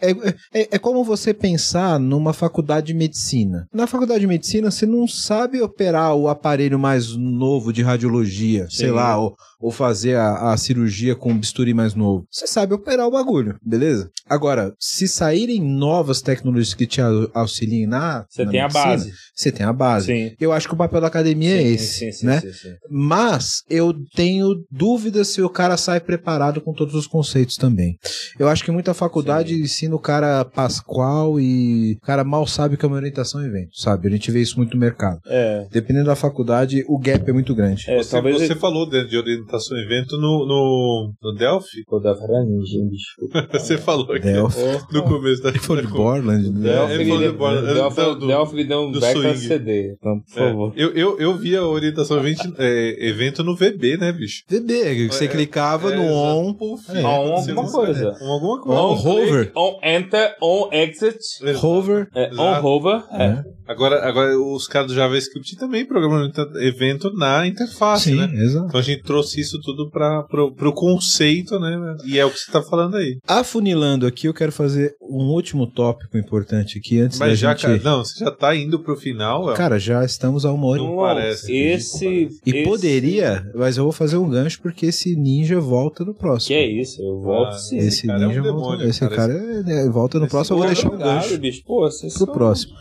é, é, é, é como você pensar numa faculdade de medicina. Na faculdade de medicina, você não sabe operar o aparelho mais novo de radiologia, sei lá, ou, ou fazer a, a, cirurgia com um bisturi mais novo. Você sabe operar o bagulho, beleza? Agora, se saírem novas tecnologias que te auxiliem na. Você tem medicina, a base. Você tem a base. Sim. Eu acho que o papel da academia é sim, é esse, sim, sim, né? Mas eu tenho dúvidas se o cara sai preparado com todos os conceitos também. Eu acho que muita faculdade ensina o cara pasqual e o cara mal sabe que é uma orientação e evento, sabe? A gente vê isso muito no mercado. É. Dependendo da faculdade, o gap é muito grande. É, você, talvez você falou de, de orientação e evento no, no, no Delphi? O Delphi era ninja, bicho. você falou aqui Delphi. no começo da Ele falou de Borland. Né? Delphi, ele falou de Borland. Delphi, Delphi deu um back swing. CD. Então, por é. favor. Eu, eu, eu vi a orientação evento, é, evento no VB, né, bicho? VB, você é, clicava no on. Puff, on alguma coisa. On alguma coisa. On hover. On enter, on exit. Hover. on hover. É. Agora, agora os caras do JavaScript também programam evento na interface, Sim, né? Exato. Então a gente trouxe trouxe isso tudo para pro, pro conceito, né? E é o que você tá falando aí. Afunilando aqui, eu quero fazer um último tópico importante aqui antes da Mas já, gente... cara, não, você já tá indo pro final, é? Cara, já estamos a uma hora. Não Não, parece, Esse. E esse- poderia, mas eu vou fazer um gancho porque esse ninja volta no próximo. Que é isso? Eu volto Ah, sim. Esse cara é um ninja demônio, volta. Esse cara. cara é- né, volta no Esse próximo, eu vou cara deixar um Obrigado, gancho bicho. Pô, pro são- próximo.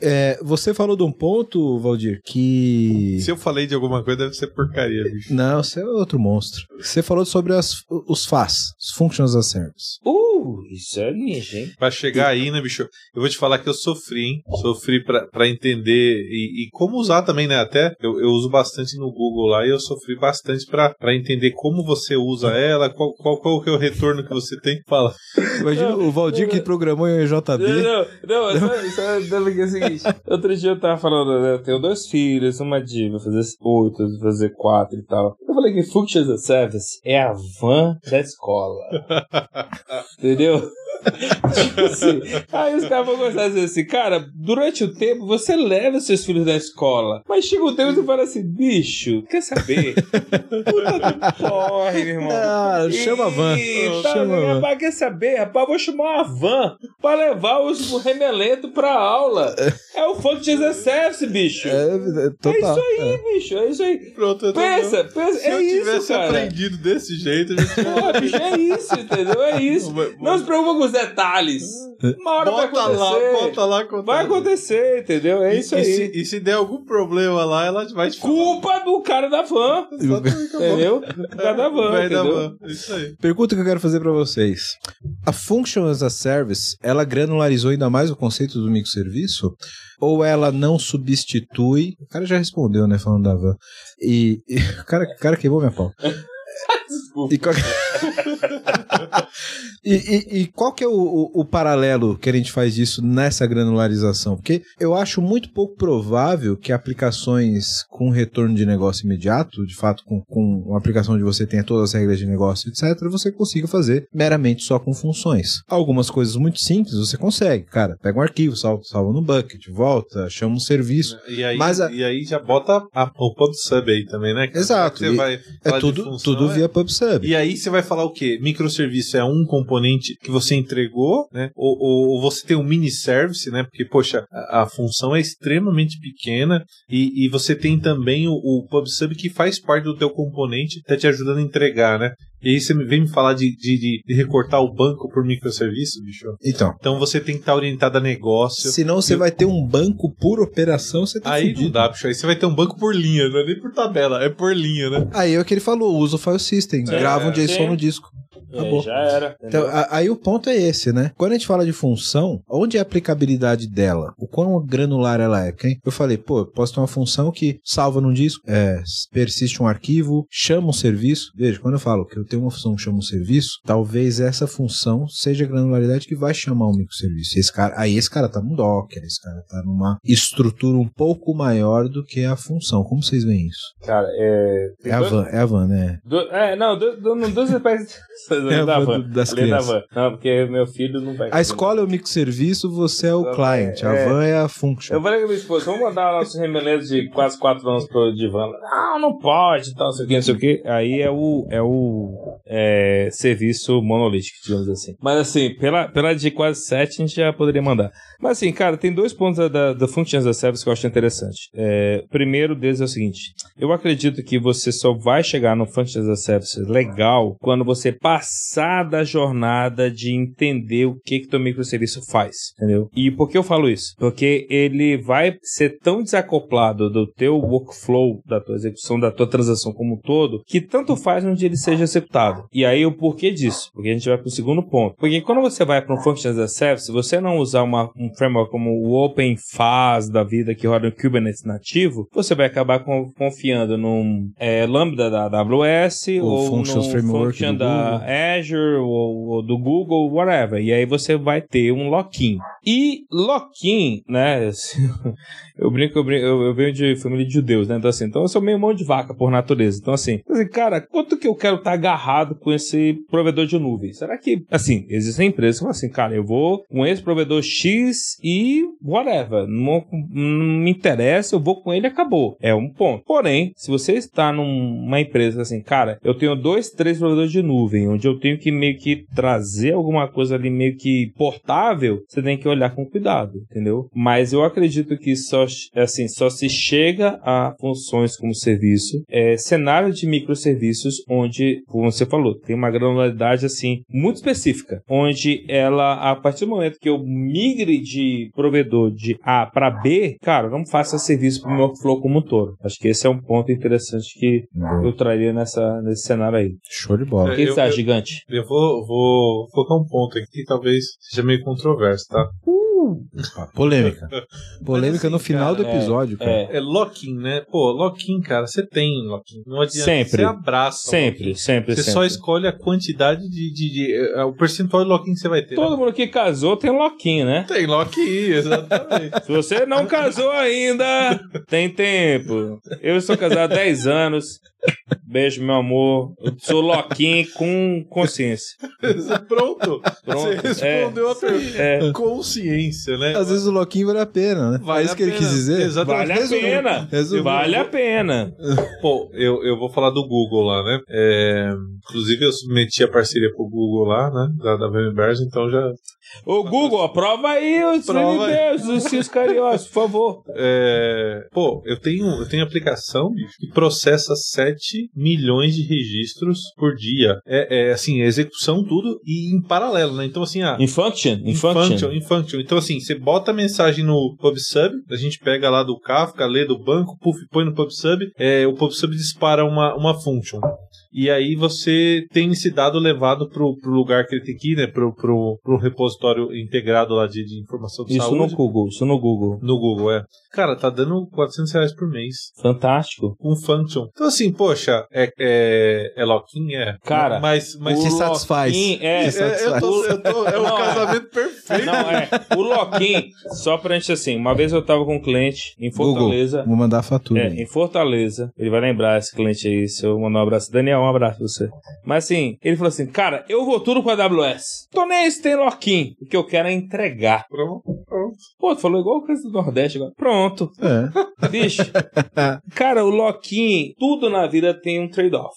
É, você falou de um ponto, Valdir, que. Se eu falei de alguma coisa, deve ser porcaria, bicho. Não, você é outro monstro. Você falou sobre as, os FAS, os Functions as Service. Uh, isso é ninja, hein? Pra chegar aí, né, bicho? Eu vou te falar que eu sofri, hein? Sofri pra, pra entender e, e como usar também, né? Até eu, eu uso bastante no Google lá e eu sofri bastante pra, pra entender como você usa ela, qual, qual, qual que é o retorno que você tem. Fala. Imagina o Valdir que programou em Não, EJB. não, não, é só, só dando Outro dia eu tava falando, né, eu tenho dois filhos, uma diva, fazer oito, fazer quatro e tal. Eu falei que Functions as Service é a van da escola. Entendeu? Tipo assim, aí os caras vão gostar de dizer assim, cara, durante o tempo você leva seus filhos da escola, mas chega um tempo que você fala assim, bicho, quer saber? Puta que porre, meu irmão. Ah, chama a van. Eita, Chama a van. rapaz, quer saber? Rapaz, vou chamar uma van pra levar os remeletos pra aula. É o funk Jesus Service, bicho. É, É, é, total. isso aí, bicho. É isso aí. Pronto, eu tô- Pensa, pensa. Se é eu isso, tivesse cara. aprendido desse jeito, eu já tinha. Porra, bicho, é isso, entendeu? É isso. Não se preocupa com detalhes. Uma hora vai Bota lá, acontecer. bota lá. conta Vai lá. acontecer, entendeu? É E- isso e, aí. se, e se der algum problema lá, ela vai te falar. Culpa do cara da van, acabou. entendeu? Do cara da van, Vai da entendeu? van. Isso aí. Pergunta que eu quero fazer pra vocês. A Function as a Service, ela granularizou ainda mais o conceito do microserviço? Ou ela não substitui... O cara já respondeu, né, falando da van. E, e o, cara, o cara queimou minha pau. Desculpa. E qual, e, e- e qual que é o, o- o paralelo que a gente faz disso nessa granularização? Porque eu acho muito pouco provável que aplicações com retorno de negócio imediato, de fato, com, com uma aplicação onde você tenha todas as regras de negócio, etc., você consiga fazer meramente só com funções. Algumas coisas muito simples você consegue. Cara, pega um arquivo, salva, salva no bucket, volta, chama um serviço. E aí, Mas a- e aí já bota a, o PubSub aí também, né? cara? Exato, Você e vai É falar de tudo, função, tudo é- via PubSub. E aí você vai falar o quê? Microserviço é um componente que você entregou, né? Ou, ou- ou você tem um mini service, né? Porque, poxa, a, a função é extremamente pequena e, e você tem também o, o PubSub que faz parte do teu componente, tá te ajudando a entregar, né? E aí você vem me falar de, de, de- de recortar o banco por microserviço, bicho? Então, Então você tem que estar orientado a negócio. senão você Eu- vai ter um banco por operação, você tá Aí fudido. não dá, bicho. Aí você vai ter um banco por linha, não é nem por tabela, é por linha, né? Aí é o que ele falou, usa o file system, É, grava um JSON sim. no disco. É, Acabou. já era. Então, entendeu? a- aí o ponto é esse, né? Quando a gente fala de função, onde é a aplicabilidade dela? O quão granular ela é? Porque eu falei, pô, eu posso ter uma função que salva num disco, é, persiste um arquivo, chama um serviço. Veja, quando eu falo que eu tenho uma função que chama um serviço, talvez essa função seja a granularidade que vai chamar um microserviço. Esse cara, aí esse cara tá num Docker, esse cara tá numa estrutura um pouco maior do que a função. Como vocês veem isso? Cara, é. É a van, é a van, né? Do, é, não, do, do, duas É a da van das da crianças. van. Não, porque meu filho não vai. A escola é o microserviço, você é o É, client. A é. van é a function. Eu falei com a minha esposa, vamos mandar nossos remeletos de quase 4 anos pro divã. Não, não pode, tal, não sei o que, não sei o que. Aí é o, é o é, serviço monolítico, digamos assim. Mas assim, pela, pela de quase 7 a gente já poderia mandar. Mas assim, cara, tem dois pontos da, da, da Functions as a Service que eu acho interessante. É, o primeiro deles é o seguinte: eu acredito que você só vai chegar no Functions as a Service legal quando você passar da jornada de entender o que que teu microserviço faz, entendeu? E por que eu falo isso? Porque ele vai ser tão desacoplado do teu workflow, da tua execução, da tua transação como um todo, que tanto faz onde ele seja executado. E aí o porquê disso? Porque a gente vai pro segundo ponto. Porque quando você vai para um Functions as a Service, se você não usar uma, um framework como o OpenFaz da vida que roda no Kubernetes nativo, você vai acabar com- confiando num é, Lambda da AWS O ou Functions num Framework Function da Google. Azure ou, ou do Google, whatever. E aí você vai ter um lock-in. E lock-in, né? Eu brinco, eu, brinco, eu, eu venho de família de judeus, né? Então, assim, então eu sou meio mão de vaca por natureza. Então, assim, assim cara, quanto que eu quero estar tá agarrado com esse provedor de nuvem? Será que, assim, existem empresas que falam assim, cara, eu vou com esse provedor X e whatever. Não, não me interessa, eu vou com ele acabou. É um ponto. Porém, se você está numa empresa assim, cara, eu tenho dois, três provedores de nuvem, onde eu tenho que meio que trazer alguma coisa ali meio que portável, você tem que olhar com cuidado, entendeu? Mas eu acredito que só assim, só se chega a funções como serviço, é, cenário de microserviços onde, como você falou, tem uma granularidade assim muito específica, onde ela a partir do momento que eu migre de provedor de A para B, cara, não faça serviço para o meu flow como um todo. Acho que esse é um ponto interessante que eu traria nessa, nesse cenário aí. Show de bola. O que eu, você acha, eu, gigante? Eu vou, vou focar um ponto aqui que talvez seja meio controverso, tá? Polêmica. Polêmica assim, no final cara, do episódio, cara. É, É lock-in, né? Pô, lock-in, cara, você tem lock-in. Não adianta. Sempre. Você abraça. sempre, lock-in. sempre, Você sempre. só escolhe a quantidade de. de, de- é, o percentual de lock-in que você vai ter. Todo né? mundo que casou tem loquinho, né? Tem lock-in, exatamente. Se você não casou ainda, tem tempo. Eu sou casado há 10 anos. Beijo, meu amor. Eu sou loquinho com consciência. Pronto. Pronto. Você respondeu a pergunta. É. Consciência, né? Às vezes o Loquinho vale a pena, né? Vale é isso que ele pena. quis dizer. Exatamente. Vale a Resumindo. pena. Resumindo. Vale a pena. Pô, eu, eu vou falar do Google lá, né? É, inclusive eu submeti a parceria pro Google lá, né? Da, da VMBers, então já. Ô, Google, aprova aí os Prova. Deus, os seus cariosos, por favor. É, pô, eu tenho, eu tenho aplicação bicho, que processa 7 milhões de registros por dia. É, é assim, é execução tudo e em paralelo, né? Então, assim, ah, In function, in function. in function. Então, assim, você bota a mensagem no PubSub, a gente pega lá do Kafka, lê do banco, puff, põe no PubSub, é, o PubSub dispara uma, uma function. E aí você tem esse dado levado pro, pro lugar que ele tem que ir, né? Pro, pro, pro repositório integrado lá de, de informação de Isso no saúde. Google, isso no Google. No Google, é. Cara, tá dando 400 reais por mês. Fantástico. Com function. Então, assim, poxa, é, é, é lock-in? É. Cara, mas, mas O satisfaz. É, Te é, eu tô, eu tô- é um Não, é. casamento perfeito. Não, é. O Loquim, só pra gente assim, uma vez eu tava com um cliente em Fortaleza. Google, vou mandar a fatura. É, em Fortaleza. Ele vai lembrar esse cliente aí, se eu mandar um abraço. Daniel, um abraço pra você. Mas assim, ele falou assim, cara, eu vou tudo com a AWS. Tô nem aí se tem Loquim. O que eu quero é entregar. Pronto, pronto. Pô, tu falou igual o cara do Nordeste agora. Pronto. É. Bicho. cara, o Loquim, tudo na vida tem um trade-off.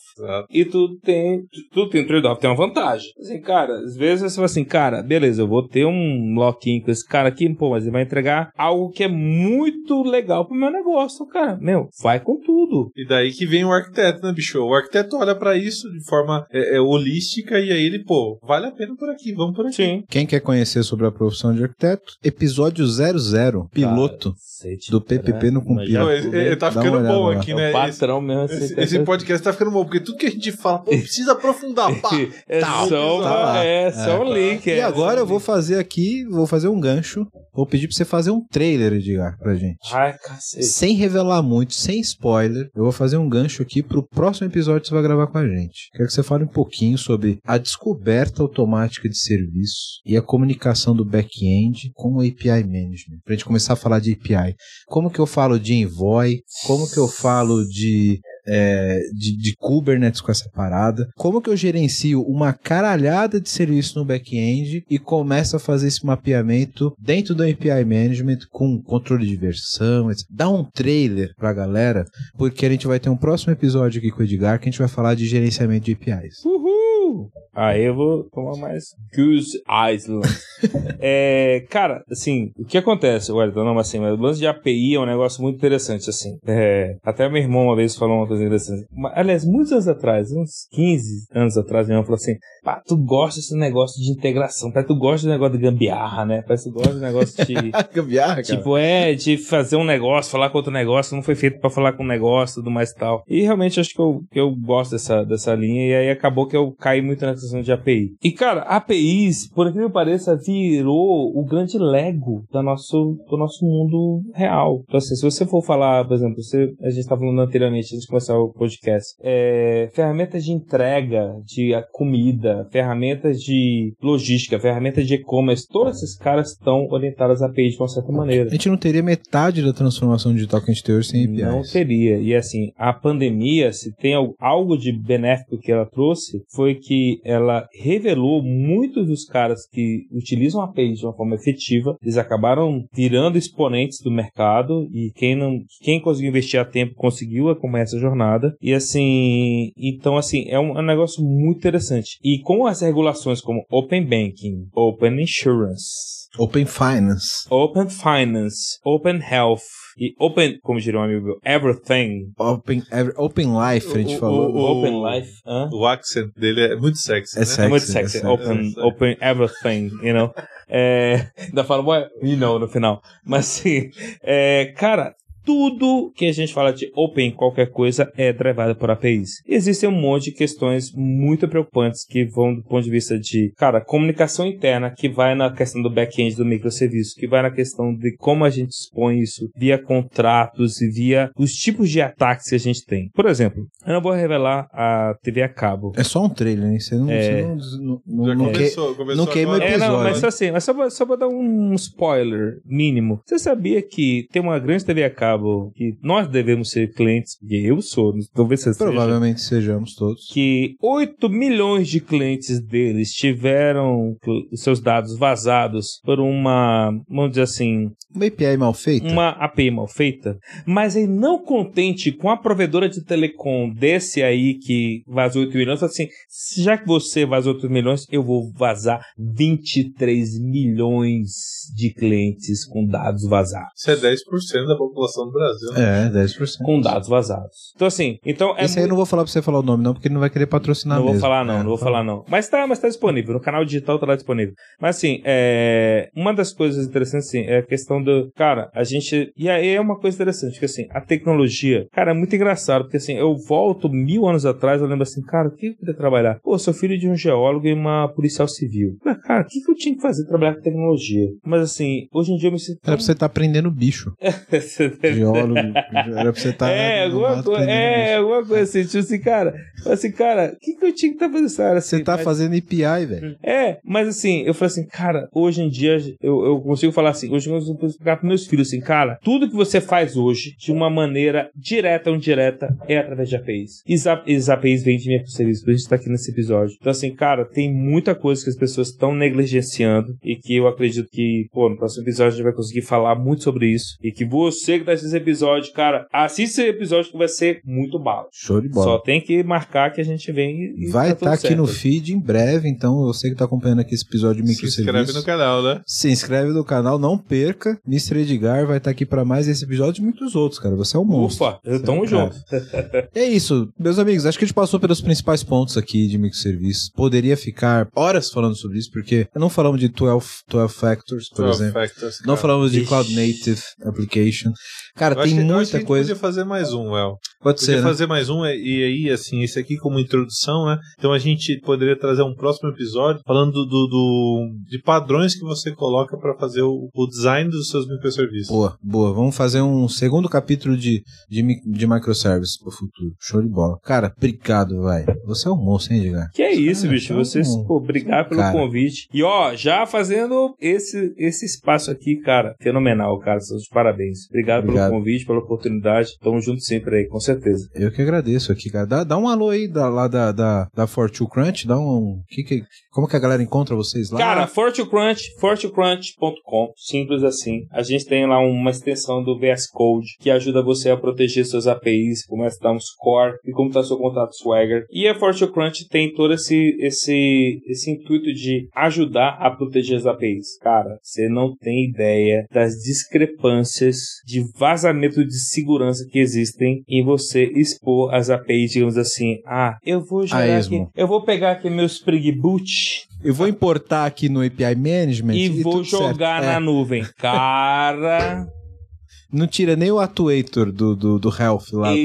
E tudo tem, tudo tem um trade-off, tem uma vantagem. Assim, cara, às vezes você fala assim, cara, beleza, eu vou ter um lock-in com esse cara aqui, pô, mas ele vai entregar algo que é muito legal pro meu negócio. Cara, meu, vai com tudo. E daí que vem o arquiteto, né, bicho? O arquiteto olha pra isso de forma é, é, holística e aí ele, pô, vale a pena por aqui, vamos por aqui. Sim. Quem quer conhecer sobre a profissão de arquiteto, episódio 00, piloto. Cacete, do PPP no Não, compila. ele, ele tá ficando bom aqui, É né? o patrão mesmo. Esse, assim, esse podcast tá ficando bom, porque tudo que a gente fala, pô, precisa aprofundar, pá. é Tal, só, tá lá. é, só um link. E é, agora eu vou fazer aqui, vou fazer um gancho. Vou pedir pra você fazer um trailer, Edgar, pra gente. Ai, cacete. Sem revelar muito, sem spoiler, eu vou fazer um gancho aqui pro próximo episódio que você vai gravar com a gente. Quero que você fale um pouquinho sobre a descoberta automática de serviço e a comunicação do back-end com o API Management. Pra gente começar a falar de API. Como que eu falo de Envoy? Como que eu falo de é, de, de Kubernetes com essa parada. Como que eu gerencio uma caralhada de serviço no back-end e começo a fazer esse mapeamento dentro do API Management com controle de versão, etc. Dá um trailer pra galera, porque a gente vai ter um próximo episódio aqui com o Edgar que a gente vai falar de gerenciamento de APIs. Uhul! Aí eu vou tomar mais Goose Island. é, cara, assim, o que acontece, Wellington, não, mas assim, mas o lance de API é um negócio muito interessante, assim. É, até meu irmão uma vez falou uma coisa Mas, Aliás, muitos anos atrás, uns 15 anos atrás, meu irmão falou assim, pá, tu gosta desse negócio de integração, que tu gosta do negócio de gambiarra, né? Parece que tu gosta do negócio de... Gambiarra, Tipo, é de fazer um negócio, falar com outro negócio, não foi feito pra falar com um negócio, tudo mais e tal. E realmente acho que eu, que eu gosto dessa, dessa linha, e aí acabou que eu caí muito na questão de API. E, cara, APIs, por incrível que pareça, virou o grande lego do nosso, do nosso mundo real. Então, assim, se você for falar, por exemplo, você, a gente estava falando anteriormente, antes de começar o podcast, é, ferramentas de entrega de comida, ferramentas de logística, ferramentas de e-commerce, todos esses caras estão orientados a API de uma certa maneira. A gente não teria metade da transformação digital que a gente tem hoje sem APIs. Não teria. E assim, a pandemia, se tem algo de benéfico que ela trouxe, foi que ela revelou muitos dos caras que utilizam APIs de uma forma efetiva, eles acabaram virando exponentes do mercado e quem não, quem conseguiu investir a tempo conseguiu acompanhar essa jornada. E assim, então assim, é um, é um negócio muito interessante. E com as regulações como Open Banking, Open Insurance, Open Finance. Open Finance, Open Health e Open, como diria um amigo, Everything. Open, every, open Life, a gente o, falou. O, o, open Life. Huh? O accent dele é muito sexy. É, né? sexy, é muito sexy. é open, sexy. open Everything, you know. É, ainda fala, well, you know, no final. Mas assim, é, cara, tudo que a gente fala de open, qualquer coisa, é drivado por APIs. E existem um monte de questões muito preocupantes que vão do ponto de vista de, cara, comunicação interna, que vai na questão do back-end do microserviço, que vai na questão de como a gente expõe isso via contratos e via os tipos de ataques que a gente tem. Por exemplo, eu não vou revelar a TV a cabo. É só um trailer, hein? Você não, É. você não, não, não, não começou, que- começou não queima agora. É, não, episódio. mas só assim, mas só, vou- só vou dar um spoiler mínimo. Você sabia que tem uma grande TV a cabo que nós devemos ser clientes, porque eu sou, talvez você seja, Provavelmente sejamos todos. que 8 milhões de clientes deles tiveram seus dados vazados por uma, vamos dizer assim, Uma API mal feita? uma API mal feita, mas aí não contente com a provedora de telecom desse aí que vazou 8 milhões, assim, já que você vazou 8 milhões, eu vou vazar 23 milhões de clientes com dados vazados. Isso é 10% da população do Brasil. Né? É, 10%. Com dados vazados. Então assim, então é Esse aí eu muito- não vou falar pra você falar o nome, não, porque ele não vai querer patrocinar Não vou mesmo. falar não, É, não vou fala. falar não. Mas tá, mas tá disponível. No canal digital tá lá disponível. Mas assim, é... uma das coisas interessantes assim, é a questão do... Cara, a gente... E aí é uma coisa interessante, que assim, a tecnologia... Cara, é muito engraçado, porque assim, eu volto mil anos atrás, eu lembro assim, cara, o que eu queria trabalhar? Pô, sou filho de um geólogo e uma policial civil. Mas, cara, o que, que eu tinha que fazer pra trabalhar com tecnologia? Mas assim, hoje em dia eu me sinto... Era pra você estar prendendo bicho. Era pra você estar. É, alguma, coisa, é alguma coisa assim, tipo assim, cara, assim, cara, o que, que eu tinha que estar fazendo essa área assim? Você tá Mas- fazendo API, velho. É, mas assim, eu falei assim, cara, hoje em dia eu, eu consigo falar assim, hoje eu consigo explicar para meus filhos assim, cara, tudo que você faz hoje, de uma maneira direta ou indireta, é através de APIs. E as, as APIs vêm de microserviços, por isso a gente tá aqui nesse episódio. Então assim, cara, tem muita coisa que as pessoas estão negligenciando e que eu acredito que, pô, no próximo episódio a gente vai conseguir falar muito sobre isso. E que você que tá assistindo esse episódio, cara, assista esse episódio que vai ser muito bala. Show de bola. Só tem que marcar que a gente vem e, e Vai tá estar tudo aqui certo. no feed em breve, então você que tá acompanhando aqui esse episódio de Se inscreve no canal, né? Se inscreve no canal, não perca. Mr. Edgar vai estar aqui pra mais esse episódio e muitos outros, cara. Você é um monstro. Ufa, eu tamo é um junto. É isso, meus amigos. Acho que a gente passou pelos principais pontos aqui de microserviços. Poderia ficar horas falando sobre isso, porque não falamos de 12, 12 Factors, por 12 exemplo. Factors, Não falamos de. Cloud Native Application. Cara, Eu acho tem que- eu acho que a muita gente coisa. podia fazer mais um, El. Pode Podia ser, né? fazer mais um, e e aí, assim, esse aqui como introdução, né? Então a gente poderia trazer um próximo episódio falando do, do- do- de padrões que você coloca para fazer o, o design dos seus microserviços. Boa, boa. Vamos fazer um segundo capítulo de, de, de microservices pro futuro. Show de bola. Cara, obrigado, vai. Você é um monstro, hein, Edgar? Que é isso, Cara, bicho. tá Vocês, pô, obrigado pelo Cara. convite. E ó, já fazendo esse, esse espaço aqui, cara, fenomenal, cara. Seus parabéns. Obrigado, Obrigado. pelo convite, pela oportunidade. Tamo junto sempre aí, com certeza. Eu que agradeço aqui, cara. Dá, dá um alô aí da, lá da, da, da Fortune Crunch, dá um. Que, que, como que a galera encontra vocês lá? Cara, FortuneCrunch, fortunecrunch.com, simples assim. A gente tem lá uma extensão do VS Code que ajuda você a proteger suas APIs, começa a dar um score e como está seu contrato Swagger. E a FortuneCrunch tem todo esse, esse, esse intuito de ajudar a proteger as APIs. Cara, você não tem ideia das discrepâncias de vazamento de segurança que existem em você expor as APIs, digamos assim. Ah, eu vou A gerar aqui, eu vou pegar aqui meu Spring Boot Eu vou importar aqui no API Management e, vou tudo certo. jogar É. na nuvem. Cara, não tira nem o atuator do, do, do health lá. do-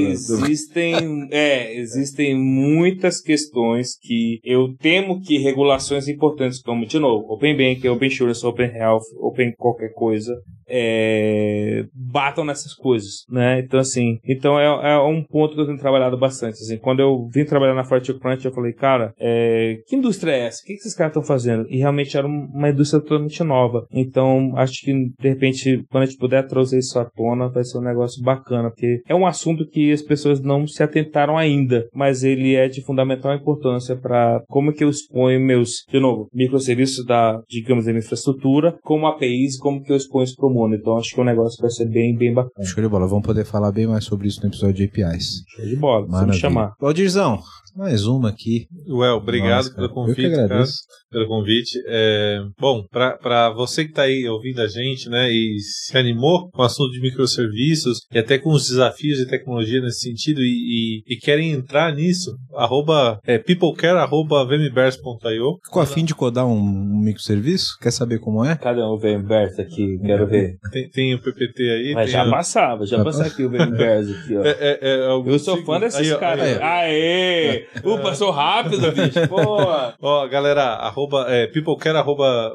Existem, é, existem muitas questões que eu temo que regulações importantes, como, de novo, Open Bank, Open Insurance, Open Health, Open qualquer coisa, é, batam nessas coisas, né? Então, assim, então é, é um ponto que eu tenho trabalhado bastante, assim, quando eu vim trabalhar na Fortune Crunch, eu falei, cara, é, que indústria é essa? O que, que esses caras estão fazendo? E realmente era uma indústria totalmente nova. Então, acho que, de repente, quando a gente puder trazer isso à tona, vai ser um negócio bacana, porque é um assunto que as pessoas não se atentaram ainda, mas ele é de fundamental importância para como que eu exponho meus, de novo, microserviços da, digamos, da minha infraestrutura, como APIs, como que eu exponho isso pro mundo. Então, acho que o negócio vai ser bem, bem bacana. Show de bola. Vamos poder falar bem mais sobre isso no episódio de APIs. Show de bola, Maravilha. chamar. Valdirzão, mais uma aqui. Well, obrigado Nossa, pelo cara. Eu que convite, cara. Pelo convite. É, bom, para você que tá aí ouvindo a gente, né, e se animou com o assunto de microserviços e até com os desafios de tecnologia nesse sentido e, e- e querem entrar nisso, arroba, é, peoplecare, arroba. Ficou afim de codar um, um microserviço? Quer saber como é? Cadê o Verberto aqui? Quero ver. Tem, tem o PPT aí. Mas tem já o- passava, já passava aqui o Verberto aqui, ó. é, é, é, Eu sou fã desses caras. aí, Aê! Uh, passou rápido, bicho. Pô. Ó, galera, arroba, é, peoplecare, arroba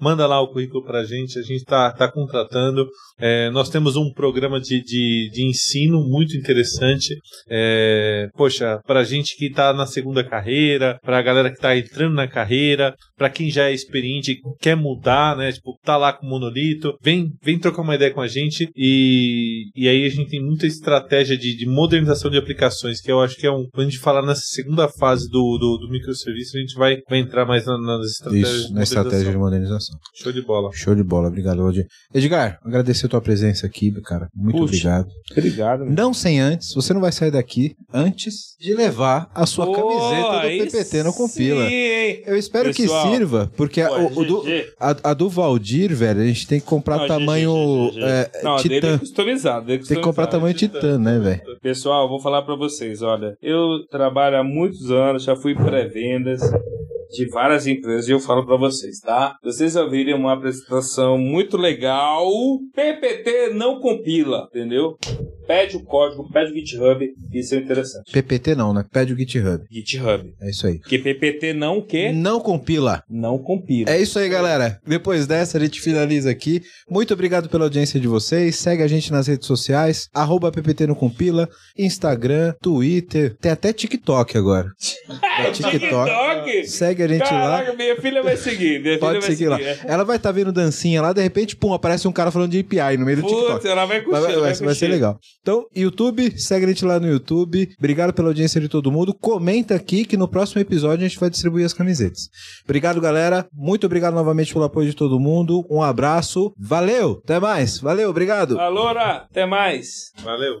manda lá o currículo pra gente, a gente tá, tá contratando. É, nós temos um programa de, de, de ensino muito interessante. É, poxa, pra gente que tá na segunda carreira, pra galera que tá entrando na carreira, pra quem já é experiente e quer mudar, né? Tipo, tá lá com o monolito, vem, vem trocar uma ideia com a gente e, e aí a gente tem muita estratégia de, de modernização de aplicações, que eu acho que é um. Quando a gente falar nessa segunda fase do, do, do microserviço, a gente vai, vai entrar mais na- nas estratégias Isso, de na estratégia de modernização. Show de bola. Show de bola, obrigado, Valdir. Edgar, agradecer a tua presença aqui, cara. Muito Puxa. obrigado. Obrigado. meu. Não sem antes, você não vai sair daqui antes de levar a sua Pô, camiseta do PPT no Compila. Sim, hein? Eu espero Pessoal, que sirva, porque a, Pô, o, o do, a, a do Valdir, velho, a gente tem que comprar Não, tamanho é, Não, a dele é titã. customizado. dele é Tem que comprar customizado. tamanho titã, né, velho? Pessoal, vou falar pra vocês, olha, eu trabalho há muitos anos, já fui pré-vendas de várias empresas e eu falo pra vocês, tá? Vocês ouvirem uma apresentação muito legal, PPT não compila, entendeu? Pede o código, pede o GitHub, isso é interessante. PPT não, né? Pede o GitHub. GitHub. É isso aí. Porque PPT não o quê? Não compila. Não compila. É isso aí, galera. Depois dessa, a gente finaliza aqui. Muito obrigado pela audiência de vocês. Segue a gente nas redes sociais, arroba PPT no Compila, Instagram, Twitter, tem até TikTok agora. É TikTok. Segue a gente Caraca, lá. minha filha vai seguir. Minha Pode filha vai seguir lá. seguir. Ela vai estar vendo dancinha lá, de repente, pum, aparece um cara falando de API no meio do TikTok. Putz, ela vai curtir. Vai, vai- vai vai ser legal. Então, YouTube, segue a gente lá no YouTube. Obrigado pela audiência de todo mundo. Comenta aqui que no próximo episódio a gente vai distribuir as camisetas. Obrigado, galera. Muito obrigado novamente pelo apoio de todo mundo. Um abraço. Valeu. Até mais. Valeu. Obrigado. Alora, até mais. Valeu.